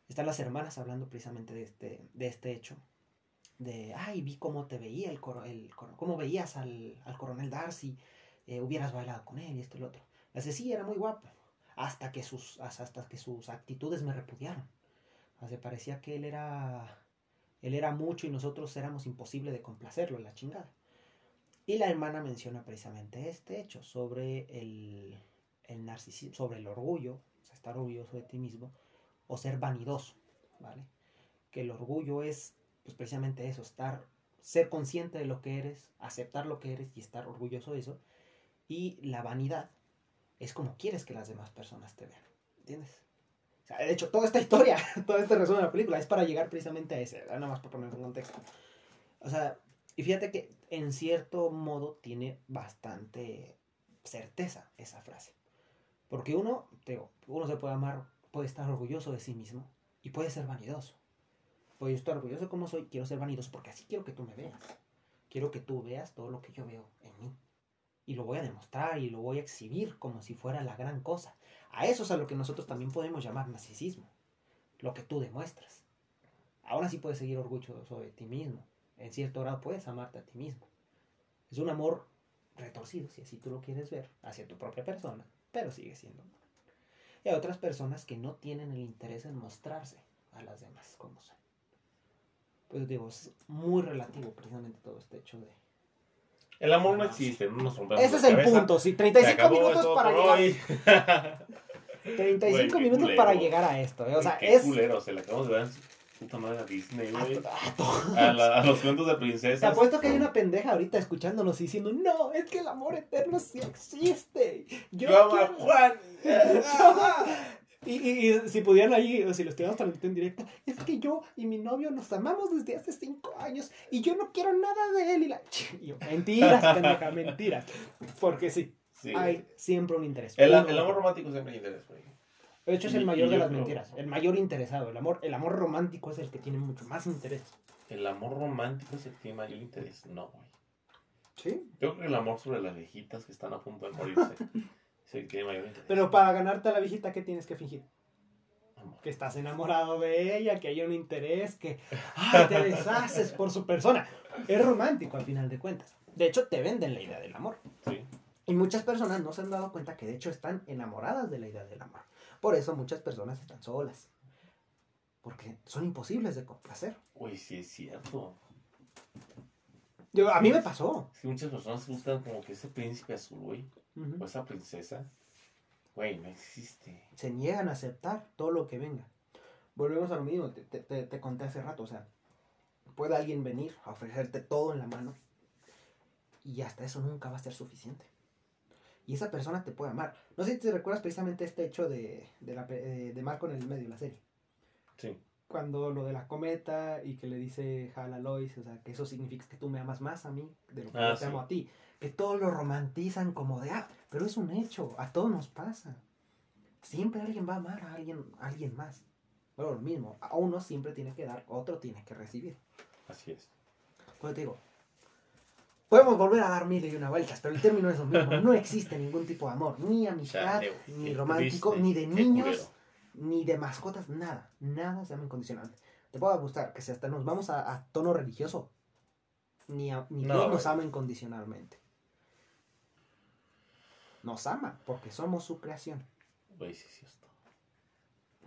S1: Están las hermanas hablando precisamente de este, de este hecho. De, ay, vi cómo te veía el, coro, el coro- cómo veías al, al coronel Darcy. eh, hubieras bailado con él y esto y lo otro. Dice, sí, era muy guapo. Hasta que sus, hasta que sus actitudes me repudiaron. Sea, parecía que él era él era mucho y nosotros éramos imposible de complacerlo, la chingada. Y la hermana menciona precisamente este hecho sobre el, el narcisismo, sobre el orgullo, o sea, estar orgulloso de ti mismo, o ser vanidoso, ¿vale? Que el orgullo es, pues precisamente eso, estar, ser consciente de lo que eres, aceptar lo que eres y estar orgulloso de eso. Y la vanidad es como quieres que las demás personas te vean, ¿entiendes? O sea, de hecho, toda esta historia, todo este resumen de la película es para llegar precisamente a ese, nada más para ponerlo en contexto. O sea, y fíjate que en cierto modo tiene bastante certeza esa frase. Porque uno, te digo, uno se puede amar, puede estar orgulloso de sí mismo y puede ser vanidoso. Puedo estar orgulloso de cómo soy, quiero ser vanidoso porque así quiero que tú me veas. Quiero que tú veas todo lo que yo veo en mí. Y lo voy a demostrar y lo voy a exhibir como si fuera la gran cosa. A eso es a lo que nosotros también podemos llamar narcisismo, lo que tú demuestras. Ahora sí puedes seguir orgulloso de ti mismo. En cierto grado puedes amarte a ti mismo. Es un amor retorcido, si así tú lo quieres ver, hacia tu propia persona, pero sigue siendo. Y hay otras personas que no tienen el interés en mostrarse a las demás como son. Pues digo, es muy relativo precisamente todo este hecho de...
S2: El amor no existe, no nos rompemos
S1: Ese es
S2: la
S1: el
S2: cabeza.
S1: punto, sí,
S2: Se
S1: 35
S2: acabó
S1: minutos para llegar.
S2: hoy.
S1: 35
S2: Güey, qué
S1: minutos para llegar a esto. eh, O sea,
S2: Qué
S1: es...
S2: culero, se le acabamos de ver puta madre a Disney, güey.
S1: a to-
S2: A, la- a los cuentos de
S1: Te
S2: princesas.
S1: apuesto que hay una pendeja ahorita escuchándonos y diciendo, no, es que el amor eterno sí existe. Yo,
S2: Yo amo a
S1: quiero-".
S2: Juan.
S1: Y, y- y si pudieran ahí, o si lo estuviéramos transmitiendo en directo, es que yo y mi novio nos amamos desde hace cinco años y yo no quiero nada de él. Y la... y yo, mentiras, pendeja, mentiras. Porque sí,
S2: Sí.
S1: hay siempre un interés.
S2: El, amor romántico siempre hay interés, güey.
S1: De hecho, es el mayor de las
S2: creo-
S1: mentiras, el mayor interesado. El amor, el amor romántico es el que tiene mucho más interés.
S2: El amor romántico es el que tiene mayor interés. No, güey.
S1: Sí.
S2: Yo creo que el amor sobre las viejitas que están a punto de morirse
S1: Pero para ganarte a la viejita, ¿qué tienes que fingir? Que estás enamorado de ella, que hay un interés, que ay, te deshaces por su persona. Es romántico al final de cuentas. De hecho, te venden la idea del amor.
S2: Sí.
S1: Y muchas personas no se han dado cuenta que de hecho están enamoradas de la idea del amor. Por eso muchas personas están solas. Porque son imposibles de complacer.
S2: Güey, sí es cierto.
S1: Yo, a mí me pasó.
S2: Es que muchas personas buscan como que ese príncipe azul, güey. O esa princesa. Güey, no existe.
S1: Se niegan a aceptar todo lo que venga. Volvemos a lo mismo, te, te- te- te conté hace rato. O sea, puede alguien venir a ofrecerte todo en la mano. Y hasta eso nunca va a ser suficiente. Y esa persona te puede amar. No sé si te recuerdas precisamente este hecho de, de, la, de, de Marco en el medio de la serie.
S2: Sí.
S1: Cuando lo de la cometa y que le dice Hal a Lois, o sea, que eso significa que tú me amas más a mí de lo que
S2: Ah,
S1: yo te
S2: sí.
S1: amo a ti. Que todos lo romantizan como de, ah, pero es un hecho, a todos nos pasa. Siempre alguien va a amar a alguien, a alguien más. Bueno, lo mismo, a uno siempre tiene que dar, otro tiene que recibir.
S2: Así es.
S1: Pues te digo, podemos volver a dar mil y una vueltas, pero el término es lo mismo. No existe ningún tipo de amor, ni amistad,
S2: Chale,
S1: ni romántico,
S2: triste,
S1: ni de niños. Ni de mascotas, nada. Nada se ama incondicional. Te puedo gustar que si hasta nos vamos a, a tono religioso, ni, a- ni
S2: No,
S1: Dios nos ama incondicionalmente. Nos ama porque somos su creación.
S2: Güey, sí es cierto.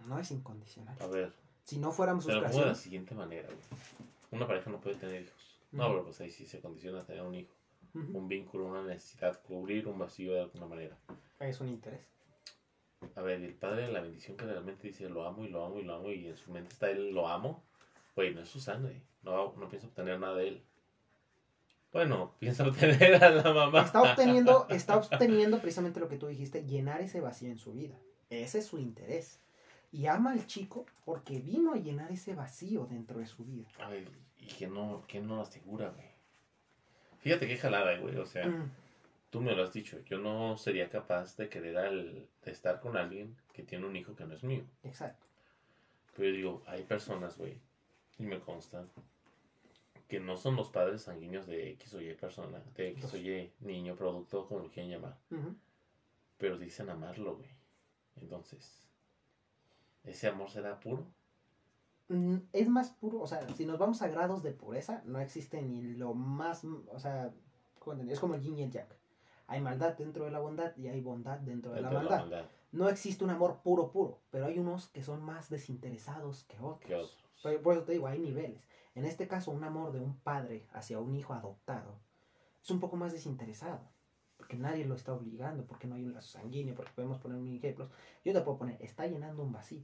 S1: No es incondicional.
S2: A ver,
S1: Si no fuéramos sus
S2: pongo de la
S1: creaciones,
S2: siguiente manera, güey. Una pareja no puede tener hijos. No, pero pues ahí sí se condiciona a tener un hijo. Un vínculo, una necesidad, cubrir un vacío de alguna manera.
S1: es un interés.
S2: A ver, el padre de la bendición que realmente dice lo amo y lo amo y lo amo y en su mente está él lo amo. Güey, no es su sangre. No, no pienso obtener nada de él. Bueno, piensa obtener a la mamá.
S1: Está obteniendo, está obteniendo precisamente lo que tú dijiste, llenar ese vacío en su vida. Ese es su interés. Y ama al chico porque vino a llenar ese vacío dentro de su vida.
S2: A ver, y que no, que no lo asegura, güey. Fíjate qué jalada, güey. O sea,
S1: Mm,
S2: tú me lo has dicho. Yo no sería capaz de querer al, de estar con alguien que tiene un hijo que no es mío.
S1: exacto.
S2: Pero yo digo, hay personas, güey, y me consta, que no son los padres sanguíneos de X o Y persona, de X o Y niño, producto, como lo quieran llamar. Pero dicen amarlo, güey. Entonces, ¿ese amor será puro?
S1: Mm, Es más puro, o sea, si nos vamos a grados de pureza, no existe ni lo más, o sea, es como el yin y el yang. Hay maldad dentro de la bondad y hay bondad dentro de la
S2: de
S1: maldad.
S2: maldad
S1: No existe un amor puro, puro, pero hay unos que son más desinteresados que otros.
S2: que otros.
S1: Por, por eso te digo, hay niveles. En este caso, un amor de un padre hacia un hijo adoptado es un poco más desinteresado. Porque nadie lo está obligando, porque no hay un lazo sanguíneo, porque podemos poner un ejemplo. Yo te puedo poner, está llenando un vacío.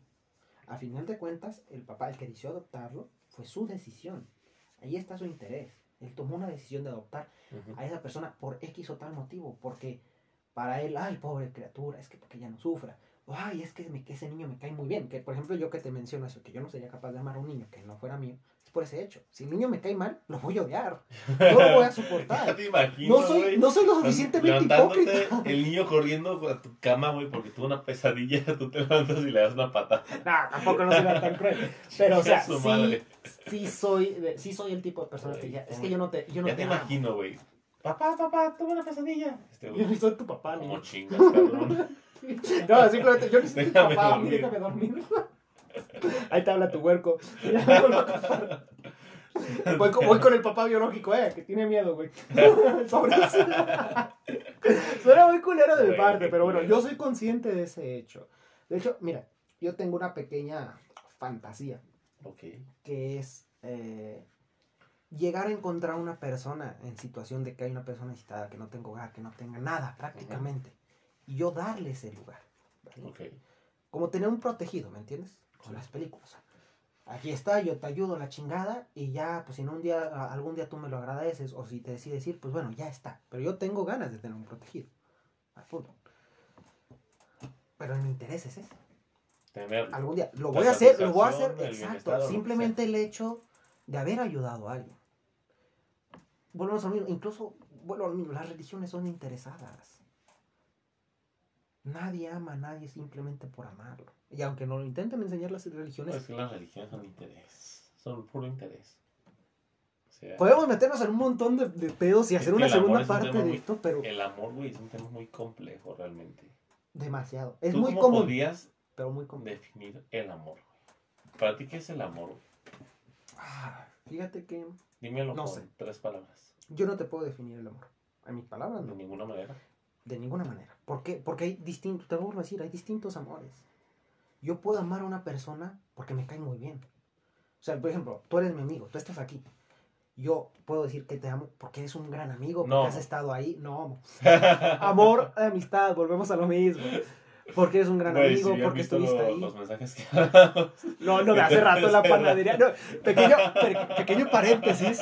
S1: A final de cuentas, el papá, el que decidió adoptarlo, fue su decisión. Ahí está su interés. Él tomó una decisión de adoptar a esa persona por X o tal motivo, porque para él, ay, pobre criatura, es que porque ya no sufra, o ay, es que, me- que ese niño me cae muy bien, que por ejemplo yo que te menciono eso, que yo no sería capaz de amar a un niño que no fuera mío, por ese hecho. Si el niño me cae mal, lo voy a odiar, no lo voy a
S2: Ya
S1: soportar.
S2: te imagino,
S1: No soy, no soy lo suficientemente hipócrita.
S2: el niño corriendo a tu cama, güey, porque tuvo una pesadilla, tú te levantas y le das una patada.
S1: Nah, tampoco no sería tan cruel. Pero, o sea, sí, sí soy, sí soy el tipo de persona que ya, es que yo no te, yo no
S2: Ya
S1: te
S2: te imagino, güey. Papá, papá, tuve una pesadilla. Este,
S1: Yo
S2: güey,
S1: ni soy tu papá,
S2: como chingas, cabrón.
S1: No, simplemente yo ni soy tu papá,
S2: dormir.
S1: déjame dormir. Ahí te habla tu huerco. Voy con, voy con el papá biológico, eh, que tiene miedo, güey. Suena muy culero de mi parte, pero bueno, yo soy consciente de ese hecho. De hecho, mira, yo tengo una pequeña fantasía,
S2: Ok.
S1: que es eh, llegar a encontrar una persona en situación de que hay una persona necesitada, que no tenga hogar, que no tenga nada prácticamente, y yo darle ese lugar. ¿vale?
S2: Ok.
S1: Como tener un protegido, ¿me entiendes? Con
S2: Sí.
S1: las películas. Aquí está, yo te ayudo la chingada y ya, pues si en un día, algún día tú me lo agradeces o si te decides ir, pues bueno, ya está. Pero yo tengo ganas de tener un protegido. Al fútbol. Pero mi interés es ese.
S2: Tener.
S1: Algún día. Lo voy a hacer, lo voy a hacer, exacto. Simplemente el hecho de haber ayudado a alguien. Volvemos a lo mismo. Incluso, vuelvo a lo mismo, las religiones son interesadas. Nadie ama a nadie simplemente por amarlo. Y aunque no lo intenten enseñar las religiones,
S2: es que las religiones son interés. Son puro interés. O sea,
S1: podemos meternos en un montón de, de pedos y hacer una segunda
S2: un
S1: parte de
S2: muy-
S1: esto, pero
S2: el amor, güey, es un tema muy complejo realmente.
S1: demasiado. Es
S2: ¿Tú
S1: muy
S2: cómo
S1: común,
S2: podrías
S1: pero muy común.
S2: definir el amor? güey? Para ti, ¿qué es el amor?
S1: Ah, fíjate que
S2: Dímelo
S1: No
S2: con
S1: sé.
S2: tres palabras.
S1: yo no te puedo definir el amor. En mis palabras,
S2: De
S1: no.
S2: ninguna manera.
S1: De ninguna manera. ¿Por qué? Porque hay distintos, te vuelvo a decir, hay distintos amores. Yo puedo amar a una persona porque me cae muy bien. O sea, por ejemplo, tú eres mi amigo, tú estás aquí. Yo puedo decir que te amo porque eres un gran amigo, porque
S2: No.
S1: has estado ahí. No, amor, amistad, volvemos a lo mismo. Porque eres un gran amigo,
S2: si
S1: porque estuviste ahí.
S2: los mensajes que
S1: No, no, de hace rato la panadería. No, pequeño, pe- pequeño paréntesis.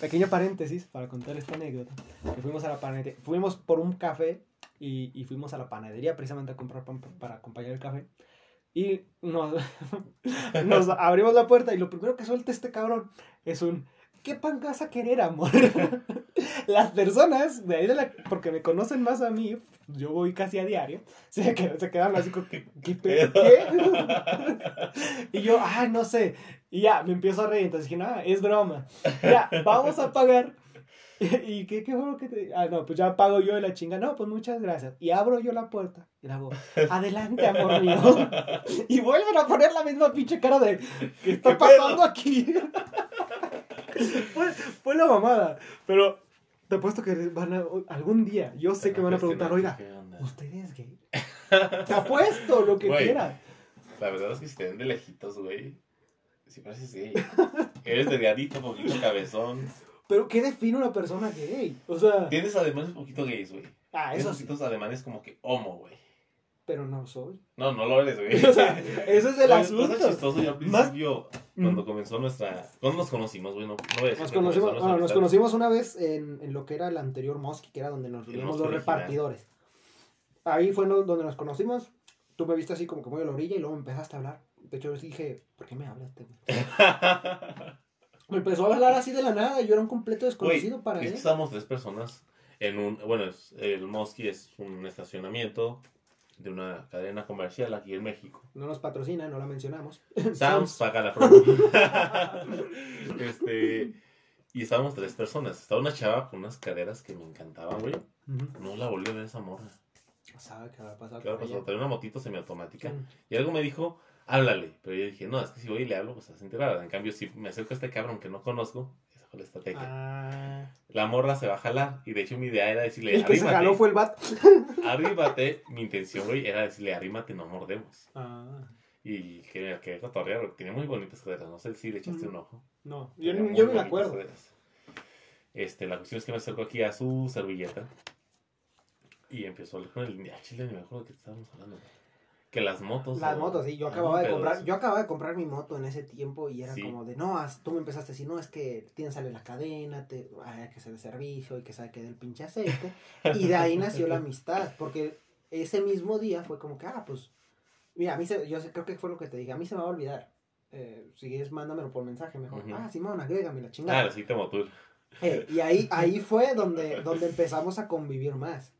S1: Pequeño paréntesis para contar esta anécdota. Que fuimos a la panadería. Fuimos por un café y, y fuimos a la panadería precisamente a comprar pan pa- para acompañar el café. Y nos, nos abrimos la puerta y lo primero que suelta este cabrón es un. ¿Qué pan vas a querer, amor? Las personas de ahí de la. Porque me conocen más a mí, yo voy casi a diario, se, qued- se quedan así como. ¿Qué? ¿Qué? pe- ¿Qué? y yo, ah, no sé. Y ya, me empiezo a reír. Entonces dije, no, es broma. Ya, vamos a pagar. ¿Y qué, qué fue lo que te.? Ah, no, pues ya pago yo de la chinga. No, pues muchas gracias. Y abro yo la puerta. Y la hago, adelante, amor mío. y vuelven a poner la misma pinche cara de, ¿qué está
S2: ¿Qué
S1: pasando aquí? fue, fue la mamada. Pero te apuesto que van a, algún día, yo sé que van a preguntar, oiga. ¿usted es gay? Te apuesto lo que
S2: Güey.
S1: quieras.
S2: La verdad es que si te ven de lejitos, güey, si pareces gay. Eres delgadito, poquito cabezón.
S1: Pero ¿qué define una persona gay? O sea,
S2: Tienes ademanes un poquito gays, güey.
S1: ah,
S2: Tienes
S1: eso sí,
S2: poquitos ademanes como que homo, güey.
S1: pero no soy.
S2: No, no lo eres, güey.
S1: O sea, ese es el asunto.
S2: Chistoso, yo al
S1: Más-
S2: principio, cuando comenzó nuestra... ¿Cuándo nos conocimos, güey? No, decir
S1: Nos conocimos, bueno, nos conocimos una vez en, en lo que era el anterior Mosque, que era donde nos
S2: Mosque
S1: los
S2: original.
S1: repartidores. Ahí fue donde nos conocimos. Tú me viste así como que muy a la orilla y luego me empezaste a hablar. De hecho, yo dije, ¿por qué me hablas? güey?" Me empezó a hablar así de la nada y yo era un completo desconocido para
S2: es
S1: él.
S2: que estábamos tres personas en un... Bueno, es- el Mosky es un estacionamiento de una cadena comercial aquí en México.
S1: No nos patrocina, no la mencionamos.
S2: Sam's paga la promo. este... Y estábamos tres personas. Estaba una chava con unas caderas que me encantaban, güey. No la volví a ver esa morra.
S1: ¿Sabe qué va a pasar
S2: ¿Qué? Tenía una motito semiautomática. Y algo me dijo, háblale. Pero yo dije, no, es que si voy y le hablo, pues se vas a enterar. En cambio, si me acerco a este cabrón que no conozco, la estrategia.
S1: Ah.
S2: La morra se va a jalar. Y de hecho, mi idea era decirle,
S1: El que se
S2: arrímate.
S1: jaló fue el bat.
S2: Arrímate. Mi intención, güey, era decirle, arrímate, no mordemos.
S1: Ah.
S2: Y que, que cotorrear, porque tenía muy bonitas caderas. No sé si le echaste un ojo.
S1: No, yo, yo me acuerdo.
S2: caderas. Este, la cuestión es que me acerco aquí a su servilleta. Y empezó a hablar con el. Ah, chile, ni me acuerdo de qué estábamos hablando. Que las motos.
S1: Las
S2: o-
S1: motos, sí, yo
S2: Ah,
S1: acababa de comprar,
S2: sí.
S1: yo acababa de comprar mi moto en ese tiempo y era
S2: Sí.
S1: como de, no, tú me empezaste a decir, no, es que tienes sale la cadena, te, hay que hacer el servicio, hay que saber que del pinche aceite. Y de ahí nació la amistad, porque ese mismo día fue como que, ah, pues, mira, a mí se, yo sé- creo que fue lo que te dije, a mí se me va a olvidar. Eh, si quieres, mándamelo por mensaje mejor.
S2: Ujú.
S1: Ah, Simón, agrégame la chingada.
S2: Ah, sí, te motor.
S1: Eh, y ahí, ahí fue donde, donde empezamos a convivir más.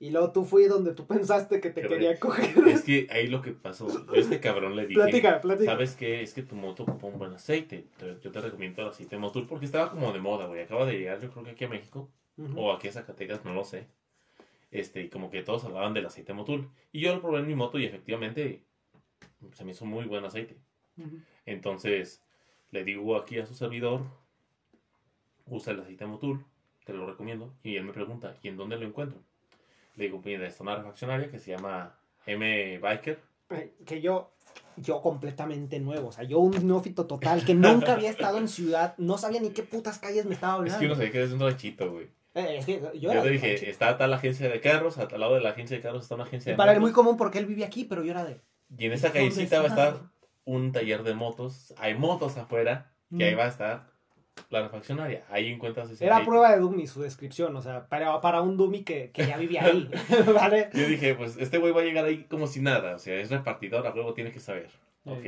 S1: Y luego tú fui donde tú pensaste que te
S2: Pero
S1: quería coger.
S2: Es que ahí lo que pasó, yo a este cabrón le dije,
S1: Platica, platica.
S2: ¿sabes qué? Es que tu moto ocupa un buen aceite. Te- Yo te recomiendo el aceite Motul porque estaba como de moda, güey. Acaba de llegar, yo creo que aquí a México, o aquí a Zacatecas, no lo sé. Este, y como que todos hablaban del aceite Motul. Y yo lo probé en mi moto y efectivamente se me hizo muy buen aceite. Entonces, le digo aquí a su servidor, usa el aceite Motul, te lo recomiendo. Y él me pregunta, ¿y en dónde lo encuentro? Digo, mira, está una refaccionaria que se llama M Biker.
S1: Que yo, yo completamente nuevo. O sea, yo un neófito total que nunca había estado en ciudad, no sabía ni qué putas calles me estaba
S2: Es
S1: hablando.
S2: que uno sabía que eres un ranchito, güey.
S1: Eh, es que yo
S2: Yo, te dije,
S1: ranchito.
S2: está tal agencia de carros, al lado de la agencia de carros está una agencia de
S1: Para él muy común porque él vive aquí, pero yo era de.
S2: Y en esa
S1: ¿dónde
S2: callecita va a estar un taller de motos. Hay motos afuera y ahí
S1: Mm.
S2: va a estar la refaccionaria. Ahí encuentras ese
S1: Era prueba de Dummy su descripción, o sea, para, para un Dummy que, que ya vivía ahí, ¿vale?
S2: Yo dije, pues este güey va a llegar ahí como si nada. O sea, es repartidor, a huevo tiene que saber.
S1: Sí.
S2: Ok.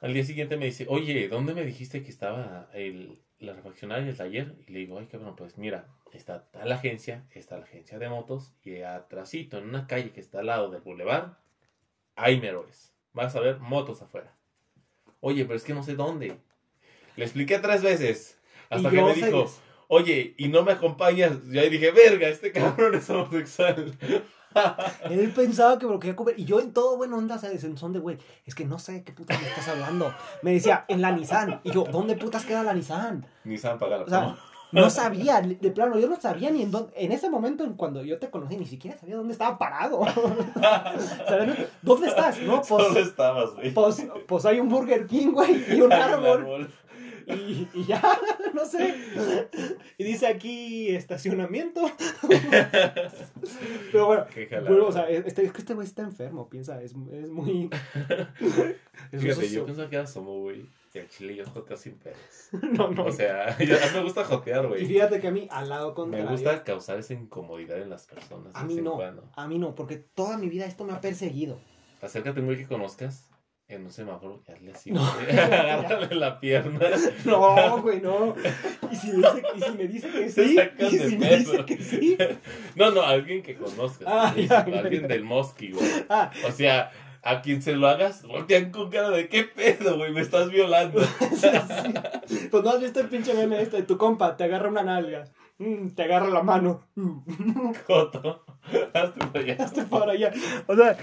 S2: Al día siguiente me dice, oye, ¿dónde me dijiste que estaba el, la refaccionaria, el taller? Y le digo, ay, cabrón, pues mira, está tal agencia, está la agencia de motos, y atrásito, en una calle que está al lado del bulevar, hay mero es. Vas a ver motos afuera. Oye, pero es que no sé dónde. Le expliqué tres veces. Hasta que me dijo, oye, ¿y no me acompañas? Y ahí dije, verga, este cabrón es homosexual.
S1: Él pensaba que me lo quería comer. Y yo en todo buena onda, ¿sabes? En son de, güey, es que no sé de qué putas me estás hablando. Me decía, en la Nissan. Y yo, ¿dónde putas queda la Nissan?
S2: Ni saben pagar la
S1: O sea, no sabía, de plano, yo no sabía ni en dónde. En ese momento, en cuando yo te conocí, ni siquiera sabía dónde estaba parado. ¿Sabes? ¿Dónde estás? No,
S2: ¿Dónde
S1: pues,
S2: estabas, güey?
S1: pues, pues hay un Burger King, güey, y un árbol. Y, y ya, no sé. Y dice aquí estacionamiento. Pero bueno, o sea, este, es que este güey está enfermo, piensa, es, es muy... es
S2: Fíjate, yo pensaba que era somo, güey. Y al chile yo joteo sin pedos.
S1: No, no.
S2: O sea, yo- a mí me gusta jotear,
S1: y
S2: güey.
S1: fíjate que a mí, al lado
S2: Me
S1: contrario...
S2: gusta causar esa incomodidad en las personas.
S1: A mí no,
S2: cuando.
S1: a mí no, porque toda mi vida esto me ha perseguido.
S2: Acércate un güey que conozcas en un semáforo y hazle así.
S1: No.
S2: Agárrale la pierna.
S1: No, güey, no. Y si, dice, y si me dice que sí, y si me dice que sí.
S2: No, no, alguien que conozcas.
S1: Ah,
S2: Sí,
S1: ya,
S2: alguien
S1: ya.
S2: del Mosqui, güey.
S1: Ah,
S2: O sea, a quien se lo hagas, voltean con cara de qué pedo, güey, me estás violando.
S1: sí, sí. Pues no has visto el pinche meme este de tu compa, te agarra una nalga, mm, te agarra la mano, mm,
S2: Joto. Hazte para allá.
S1: hazte para allá. O sea,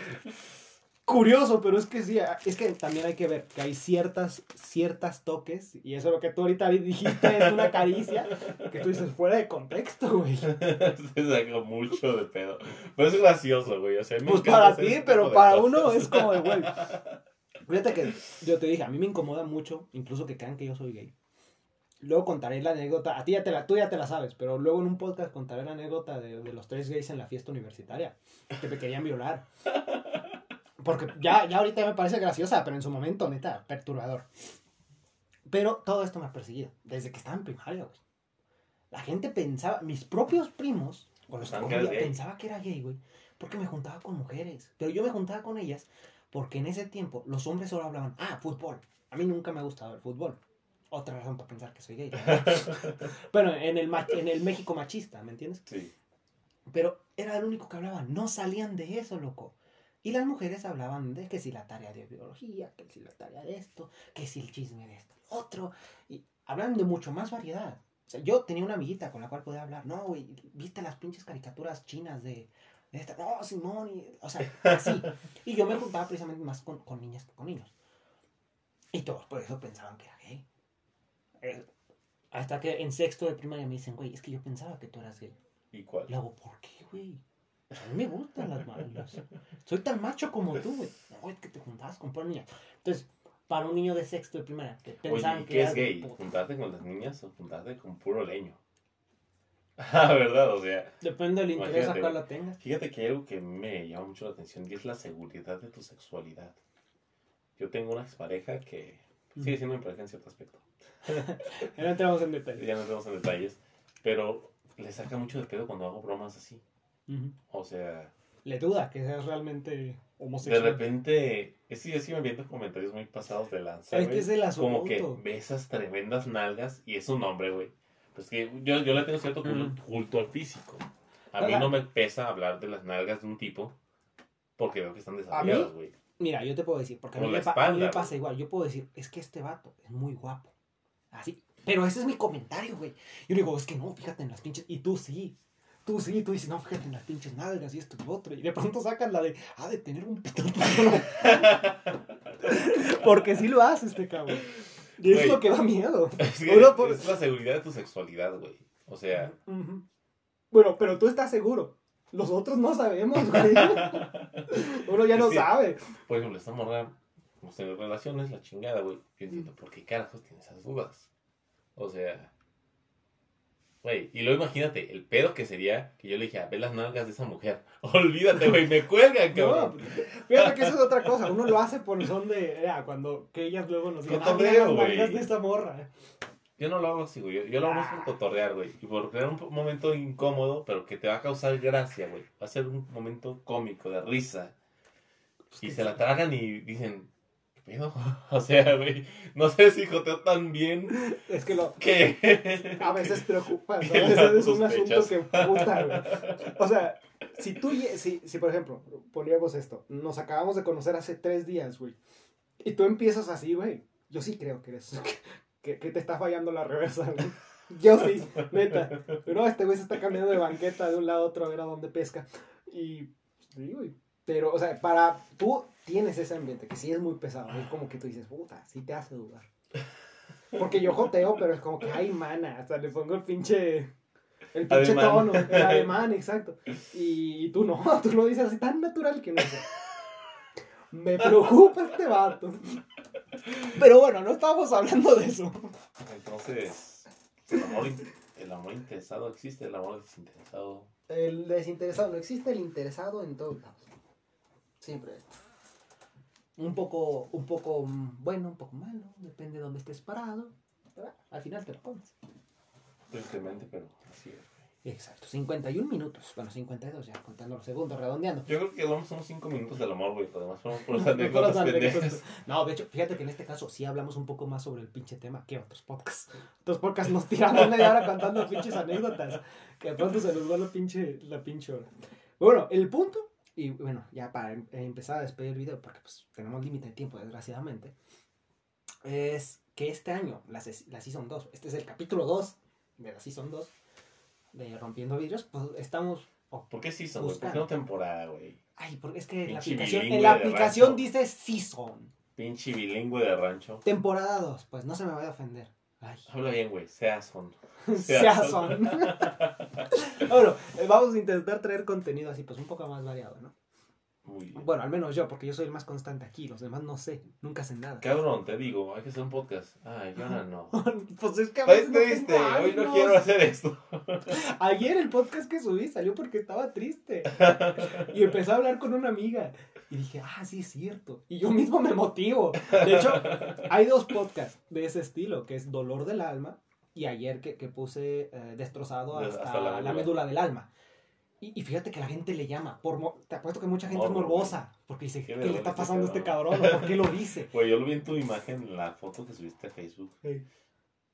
S1: curioso, pero es que sí, es que también hay que ver que hay ciertas, ciertas toques, y eso lo que tú ahorita dijiste es una caricia, que tú dices fuera de contexto, güey.
S2: Se saca mucho de pedo. Pero es gracioso, güey. O sea, me
S1: Pues para ti, pero para
S2: cosas.
S1: uno es como de, güey. Fíjate que yo te dije, a mí me incomoda mucho, incluso que crean que yo soy gay. Luego contaré la anécdota, a ti ya te la, tú ya te la sabes, pero luego en un podcast contaré la anécdota de, de los tres gays en la fiesta universitaria, que me querían violar. Porque ya, ya ahorita me parece graciosa, pero en su momento, neta, perturbador. Pero todo esto me ha perseguido, desde que estaba en primaria, güey. La gente pensaba, mis propios primos, convivía,
S2: gay.
S1: pensaba que era gay, güey, porque me juntaba con mujeres. Pero yo me juntaba con ellas porque en ese tiempo los hombres solo hablaban, ah, fútbol. A mí nunca me ha gustado el fútbol. Otra razón para pensar que soy gay. bueno, en el, en el México machista, ¿me entiendes?
S2: Sí.
S1: Pero era el único que hablaba, no salían de eso, loco. Y las mujeres hablaban de que si la tarea de biología, que si la tarea de esto, que si el chisme de esto, otro. Y hablan de mucho más variedad. O sea, yo tenía una amiguita con la cual podía hablar. No, güey, ¿viste las pinches caricaturas chinas de, de esta? No, Simón. y- o sea, así. Y yo me juntaba precisamente más con, con niñas que con niños. Y todos por eso pensaban que era gay. Eh, hasta que en sexto de primaria me dicen, güey, es que yo pensaba que tú eras gay.
S2: ¿Y cuál?
S1: Le hago, ¿por qué, güey? A mí me gustan las malas. Soy tan macho como tú, güey. No, es que te juntabas con puras niñas. Entonces, para un niño de sexto de primaria, que pensaban
S2: Oye, ¿y
S1: que
S2: qué
S1: era
S2: es gay?
S1: puta.
S2: ¿Juntarte con las niñas o juntarte con puro leño? Ah, ¿verdad? O sea,
S1: Depende del interés a
S2: güey.
S1: la tengas.
S2: fíjate que hay algo que me llama mucho la atención y es la seguridad de tu sexualidad. Yo tengo una expareja que sigue siendo mi pareja en cierto aspecto.
S1: Ya no entramos en detalle.
S2: Ya no entramos en detalles, pero le saca mucho de pedo cuando hago bromas así. O sea,
S1: Le duda que seas realmente
S2: de
S1: homosexual.
S2: repente, es que yo sí me viendo comentarios muy pasados de lanza.
S1: Es que es el asunto.
S2: como que ve esas tremendas nalgas y es un hombre, güey. Pues que yo, yo le tengo cierto culto, al físico. A mí no me pesa hablar de las nalgas de un tipo porque veo que están desarrolladas, güey.
S1: Mira, yo te puedo decir, porque a mí, me, a mí me pasa igual. Yo puedo decir, es que este vato es muy guapo. Así. Pero ese es mi comentario, güey. Yo digo, es que no, fíjate en las pinches. Y tú sí. Tú sí, tú dices, no, fíjate en las pinches nalgas y esto y lo otro. Y de pronto sacan la de, ah, de tener un pitón. Porque sí lo hace este cabrón. Y es lo que da miedo.
S2: Es, es la seguridad de tu sexualidad, güey. O sea.
S1: Bueno, pero tú estás seguro. Los otros no sabemos, güey. Uno ya no sabe.
S2: Por ejemplo, esta morra, hemos tenido relaciones, la chingada, güey. Yo entiendo por qué carajos tiene esas dudas. O sea. Güey, y luego imagínate, el pedo que sería que yo le dije, a ver las nalgas de esa mujer. Olvídate, güey, me cuelgan, cabrón.
S1: No, fíjate que eso es otra cosa. Uno lo hace por el son de, ya, cuando, que ellas luego nos digan, ah, las nalgas de esta morra.
S2: Yo no lo hago así, güey. Yo, lo hago más por ah. cotorrear, güey. Y por crear un momento incómodo, pero que te va a causar gracia, güey. Va a ser un momento cómico, de risa. Pues y se la tragan y dicen, ¿qué pedo? O sea, güey, no sé si joteo tan bien.
S1: Es que lo. Que. A veces preocupa, ¿no? A veces es un asunto que puta, güey. O sea, si tú. Si, si, por ejemplo, poníamos esto. Nos acabamos de conocer hace tres días, güey. Y tú empiezas así, güey. Yo sí creo que eres, que, te está fallando la reversa, Yo sí, neta. Pero este güey se está cambiando de banqueta de un lado a otro a ver a dónde pesca. Y sí, güey. Pero, o sea, para. Tú tienes ese ambiente que sí es muy pesado. Es como que tú dices, puta, sí te hace dudar. Porque yo joteo, pero es como que, ay, mana. Hasta le pongo el pinche. El pinche tono, el alemán, exacto. Y, tú no, tú lo dices así tan natural que no sé. Me preocupa este vato. Pero bueno, no estábamos hablando de eso.
S2: Entonces, el amor, el amor interesado existe, el amor desinteresado.
S1: El desinteresado no existe, el interesado en todos lados. Siempre. Un poco, un poco bueno, un poco malo, depende de dónde estés parado. al final te lo pones.
S2: Tristemente, pero así es.
S1: Exacto, 51 minutos. Bueno, 52 ya, contando los segundos, redondeando.
S2: Yo creo que vamos unos 5 minutos del amor, güey. Además, fueron por las anécdotas
S1: No, de hecho, fíjate que en este caso sí hablamos un poco más sobre el pinche tema que otros podcasts. Otros podcasts nos tiran media hora contando pinches anécdotas. Que de pronto se nos va la pinche, la pinche hora. Bueno, el punto, y bueno, ya para em, empezar a despedir el video, porque pues tenemos límite de tiempo, desgraciadamente, es que este año, la, la Season 2, este es el capítulo 2 de la Season 2 de Rompiendo Vidrios, pues estamos...
S2: ¿Por qué Season? ¿Por qué no temporada, güey?
S1: Ay, porque es que la aplicación, en la aplicación dice Season.
S2: Pinche bilingüe de rancho.
S1: Temporada 2, pues no se me vaya a ofender.
S2: Habla bien, güey. Season.
S1: Season. bueno, eh, vamos a intentar traer contenido así, pues un poco más variado, ¿no? Bueno, al menos yo, porque yo soy el más constante aquí. Los demás no sé, nunca hacen nada.
S2: Cabrón, te digo, hay que hacer un podcast. Ay, yo no.
S1: pues es que a veces
S2: triste, hoy no quiero hacer esto.
S1: Ayer el podcast que subí salió porque estaba triste. Y empecé a hablar con una amiga. Y dije, ah, sí es cierto. Y yo mismo me motivo. De hecho, hay dos podcasts de ese estilo, que es Dolor del Alma y ayer que, que puse eh, destrozado hasta, la médula del alma. Y, fíjate que la gente le llama. Por te apuesto que mucha gente es morbosa. Porque dice, ¿qué, le está pasando a este cabrón? ¿Por qué lo dice?
S2: Pues yo lo vi en tu imagen, en la foto que subiste a Facebook.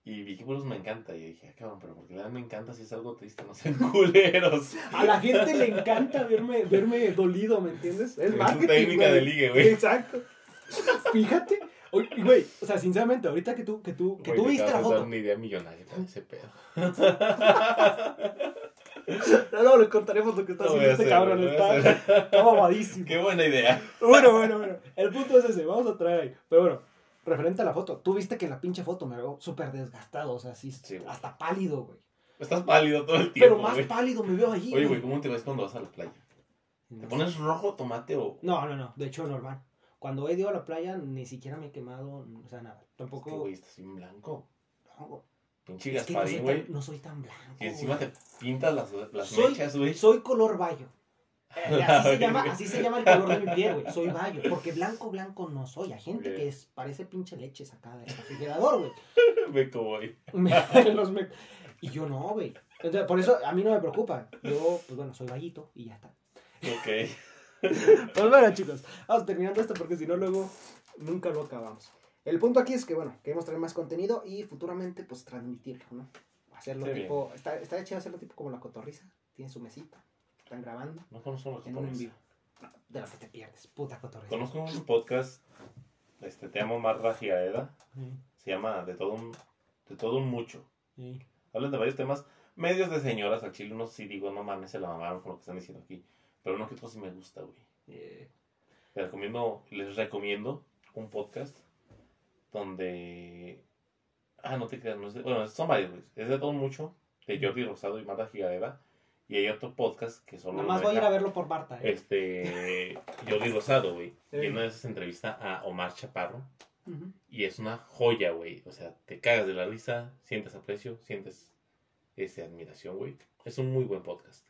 S2: Y vi que me encanta. Y dije, ah, cabrón, pero porque me encanta si es algo triste, no sean culeros.
S1: A la gente le encanta verme, verme dolido, ¿me entiendes?
S2: Es, es técnica de ligue, güey.
S1: Exacto. Fíjate. Güey, o sea, sinceramente, ahorita que tú, que tú, que tú viste la foto.
S2: una idea millonaria de ese pedo.
S1: No, no, le contaremos lo que está haciendo este cabrón. Está, está mamadísimo.
S2: Qué buena idea.
S1: Bueno, bueno, bueno. El punto es ese. Vamos a traer ahí. Pero bueno, referente a la foto. Tú viste que la pinche foto me veo súper desgastado. O sea, así, hasta pálido, güey.
S2: Estás pálido todo el tiempo.
S1: Pero más pálido me veo allí.
S2: Oye, güey, ¿cómo te ves cuando vas a la playa? ¿Te pones rojo tomate o.?
S1: No, no, no. De hecho, normal. Cuando he ido a la playa, ni siquiera me he quemado. O sea, nada. Tampoco. Es
S2: güey, estás bien blanco.
S1: No,
S2: Pinche Gasparín, güey.
S1: No, soy tan blanco.
S2: Y encima te pintas las, las
S1: soy,
S2: mechas, güey.
S1: Soy color bayo. Eh, así, se llama, así se llama el color de mi piel, güey. Soy bayo. Porque blanco, blanco no soy. Hay gente que es, parece pinche leche sacada del refrigerador, güey.
S2: Meco, güey.
S1: y yo no, güey. Entonces, por eso a mí no me preocupa. Yo, pues bueno, soy vallito y ya está.
S2: Ok.
S1: pues bueno, chicos. Vamos terminando esto porque si no, luego nunca lo acabamos. El punto aquí es que, bueno, queremos traer más contenido y futuramente, pues, transmitirlo, ¿no? Hacerlo tipo, está, está chido hacerlo tipo como la cotorriza, tiene su mesita, Están grabando
S2: No conozco cotorriza.
S1: vivo. No, de lo que te pierdes, puta cotorriza.
S2: Conozco un podcast, este, te amo Marra Gigaeda,
S1: Sí,
S2: se llama De todo un, de todo un mucho.
S1: sí.
S2: Hablan de varios temas, medios de señoras, al chile unos sí digo, no mames, se la mamaron con lo que están diciendo aquí. Pero uno que otro sí me gusta, güey. Les recomiendo, les recomiendo un podcast donde... Ah, no te creas, no es de- bueno, son varios, güey. Es de todo un mucho, de Jordi Rosado y Marta Gigadera. Y hay otro podcast que solo...
S1: nada más voy a ir a verlo por Marta. ¿eh?
S2: Este, Jordi Rosado, güey.
S1: Sí.
S2: Y una de esas entrevista a Omar Chaparro. Y es una joya, güey. O sea, te cagas de la risa, sientes aprecio, sientes esa admiración, güey. Es un muy buen podcast.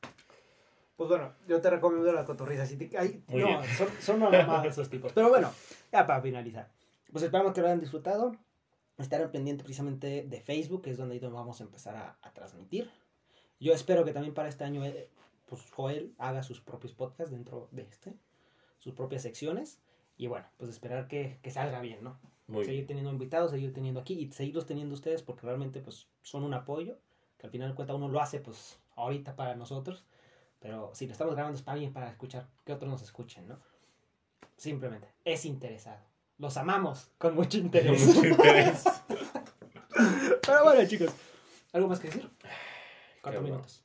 S1: Pues bueno, yo te recomiendo la cotorriza. Si te- ay, no,
S2: bien.
S1: son, son una esos tipos. Pero bueno, ya para finalizar. Pues esperamos que lo hayan disfrutado. Estarán pendiente precisamente de Facebook, que es donde vamos a empezar a, a transmitir. Yo espero que también para este año, eh, pues Joel haga sus propios podcasts dentro de este, sus propias secciones. Y bueno, pues esperar que, que salga bien, ¿no?
S2: Muy
S1: seguir
S2: bien.
S1: teniendo invitados, seguir teniendo aquí y seguirlos teniendo ustedes porque realmente pues son un apoyo, que al final de cuentas uno lo hace pues ahorita para nosotros, pero si lo estamos grabando es para alguien para escuchar, que otros nos escuchen, ¿no? Simplemente, es interesado. Los amamos con mucho interés.
S2: Mucho interés.
S1: pero bueno chicos, ¿algo más que decir? Cuatro minutos.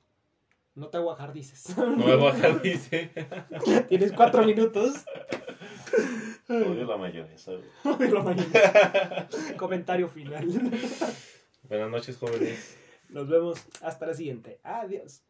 S1: No te dices.
S2: No me voy a bajar, dice.
S1: Tienes cuatro minutos.
S2: Odio la mayonesa.
S1: De la mañana. Comentario final.
S2: Buenas noches, jóvenes.
S1: Nos vemos hasta la siguiente. Adiós.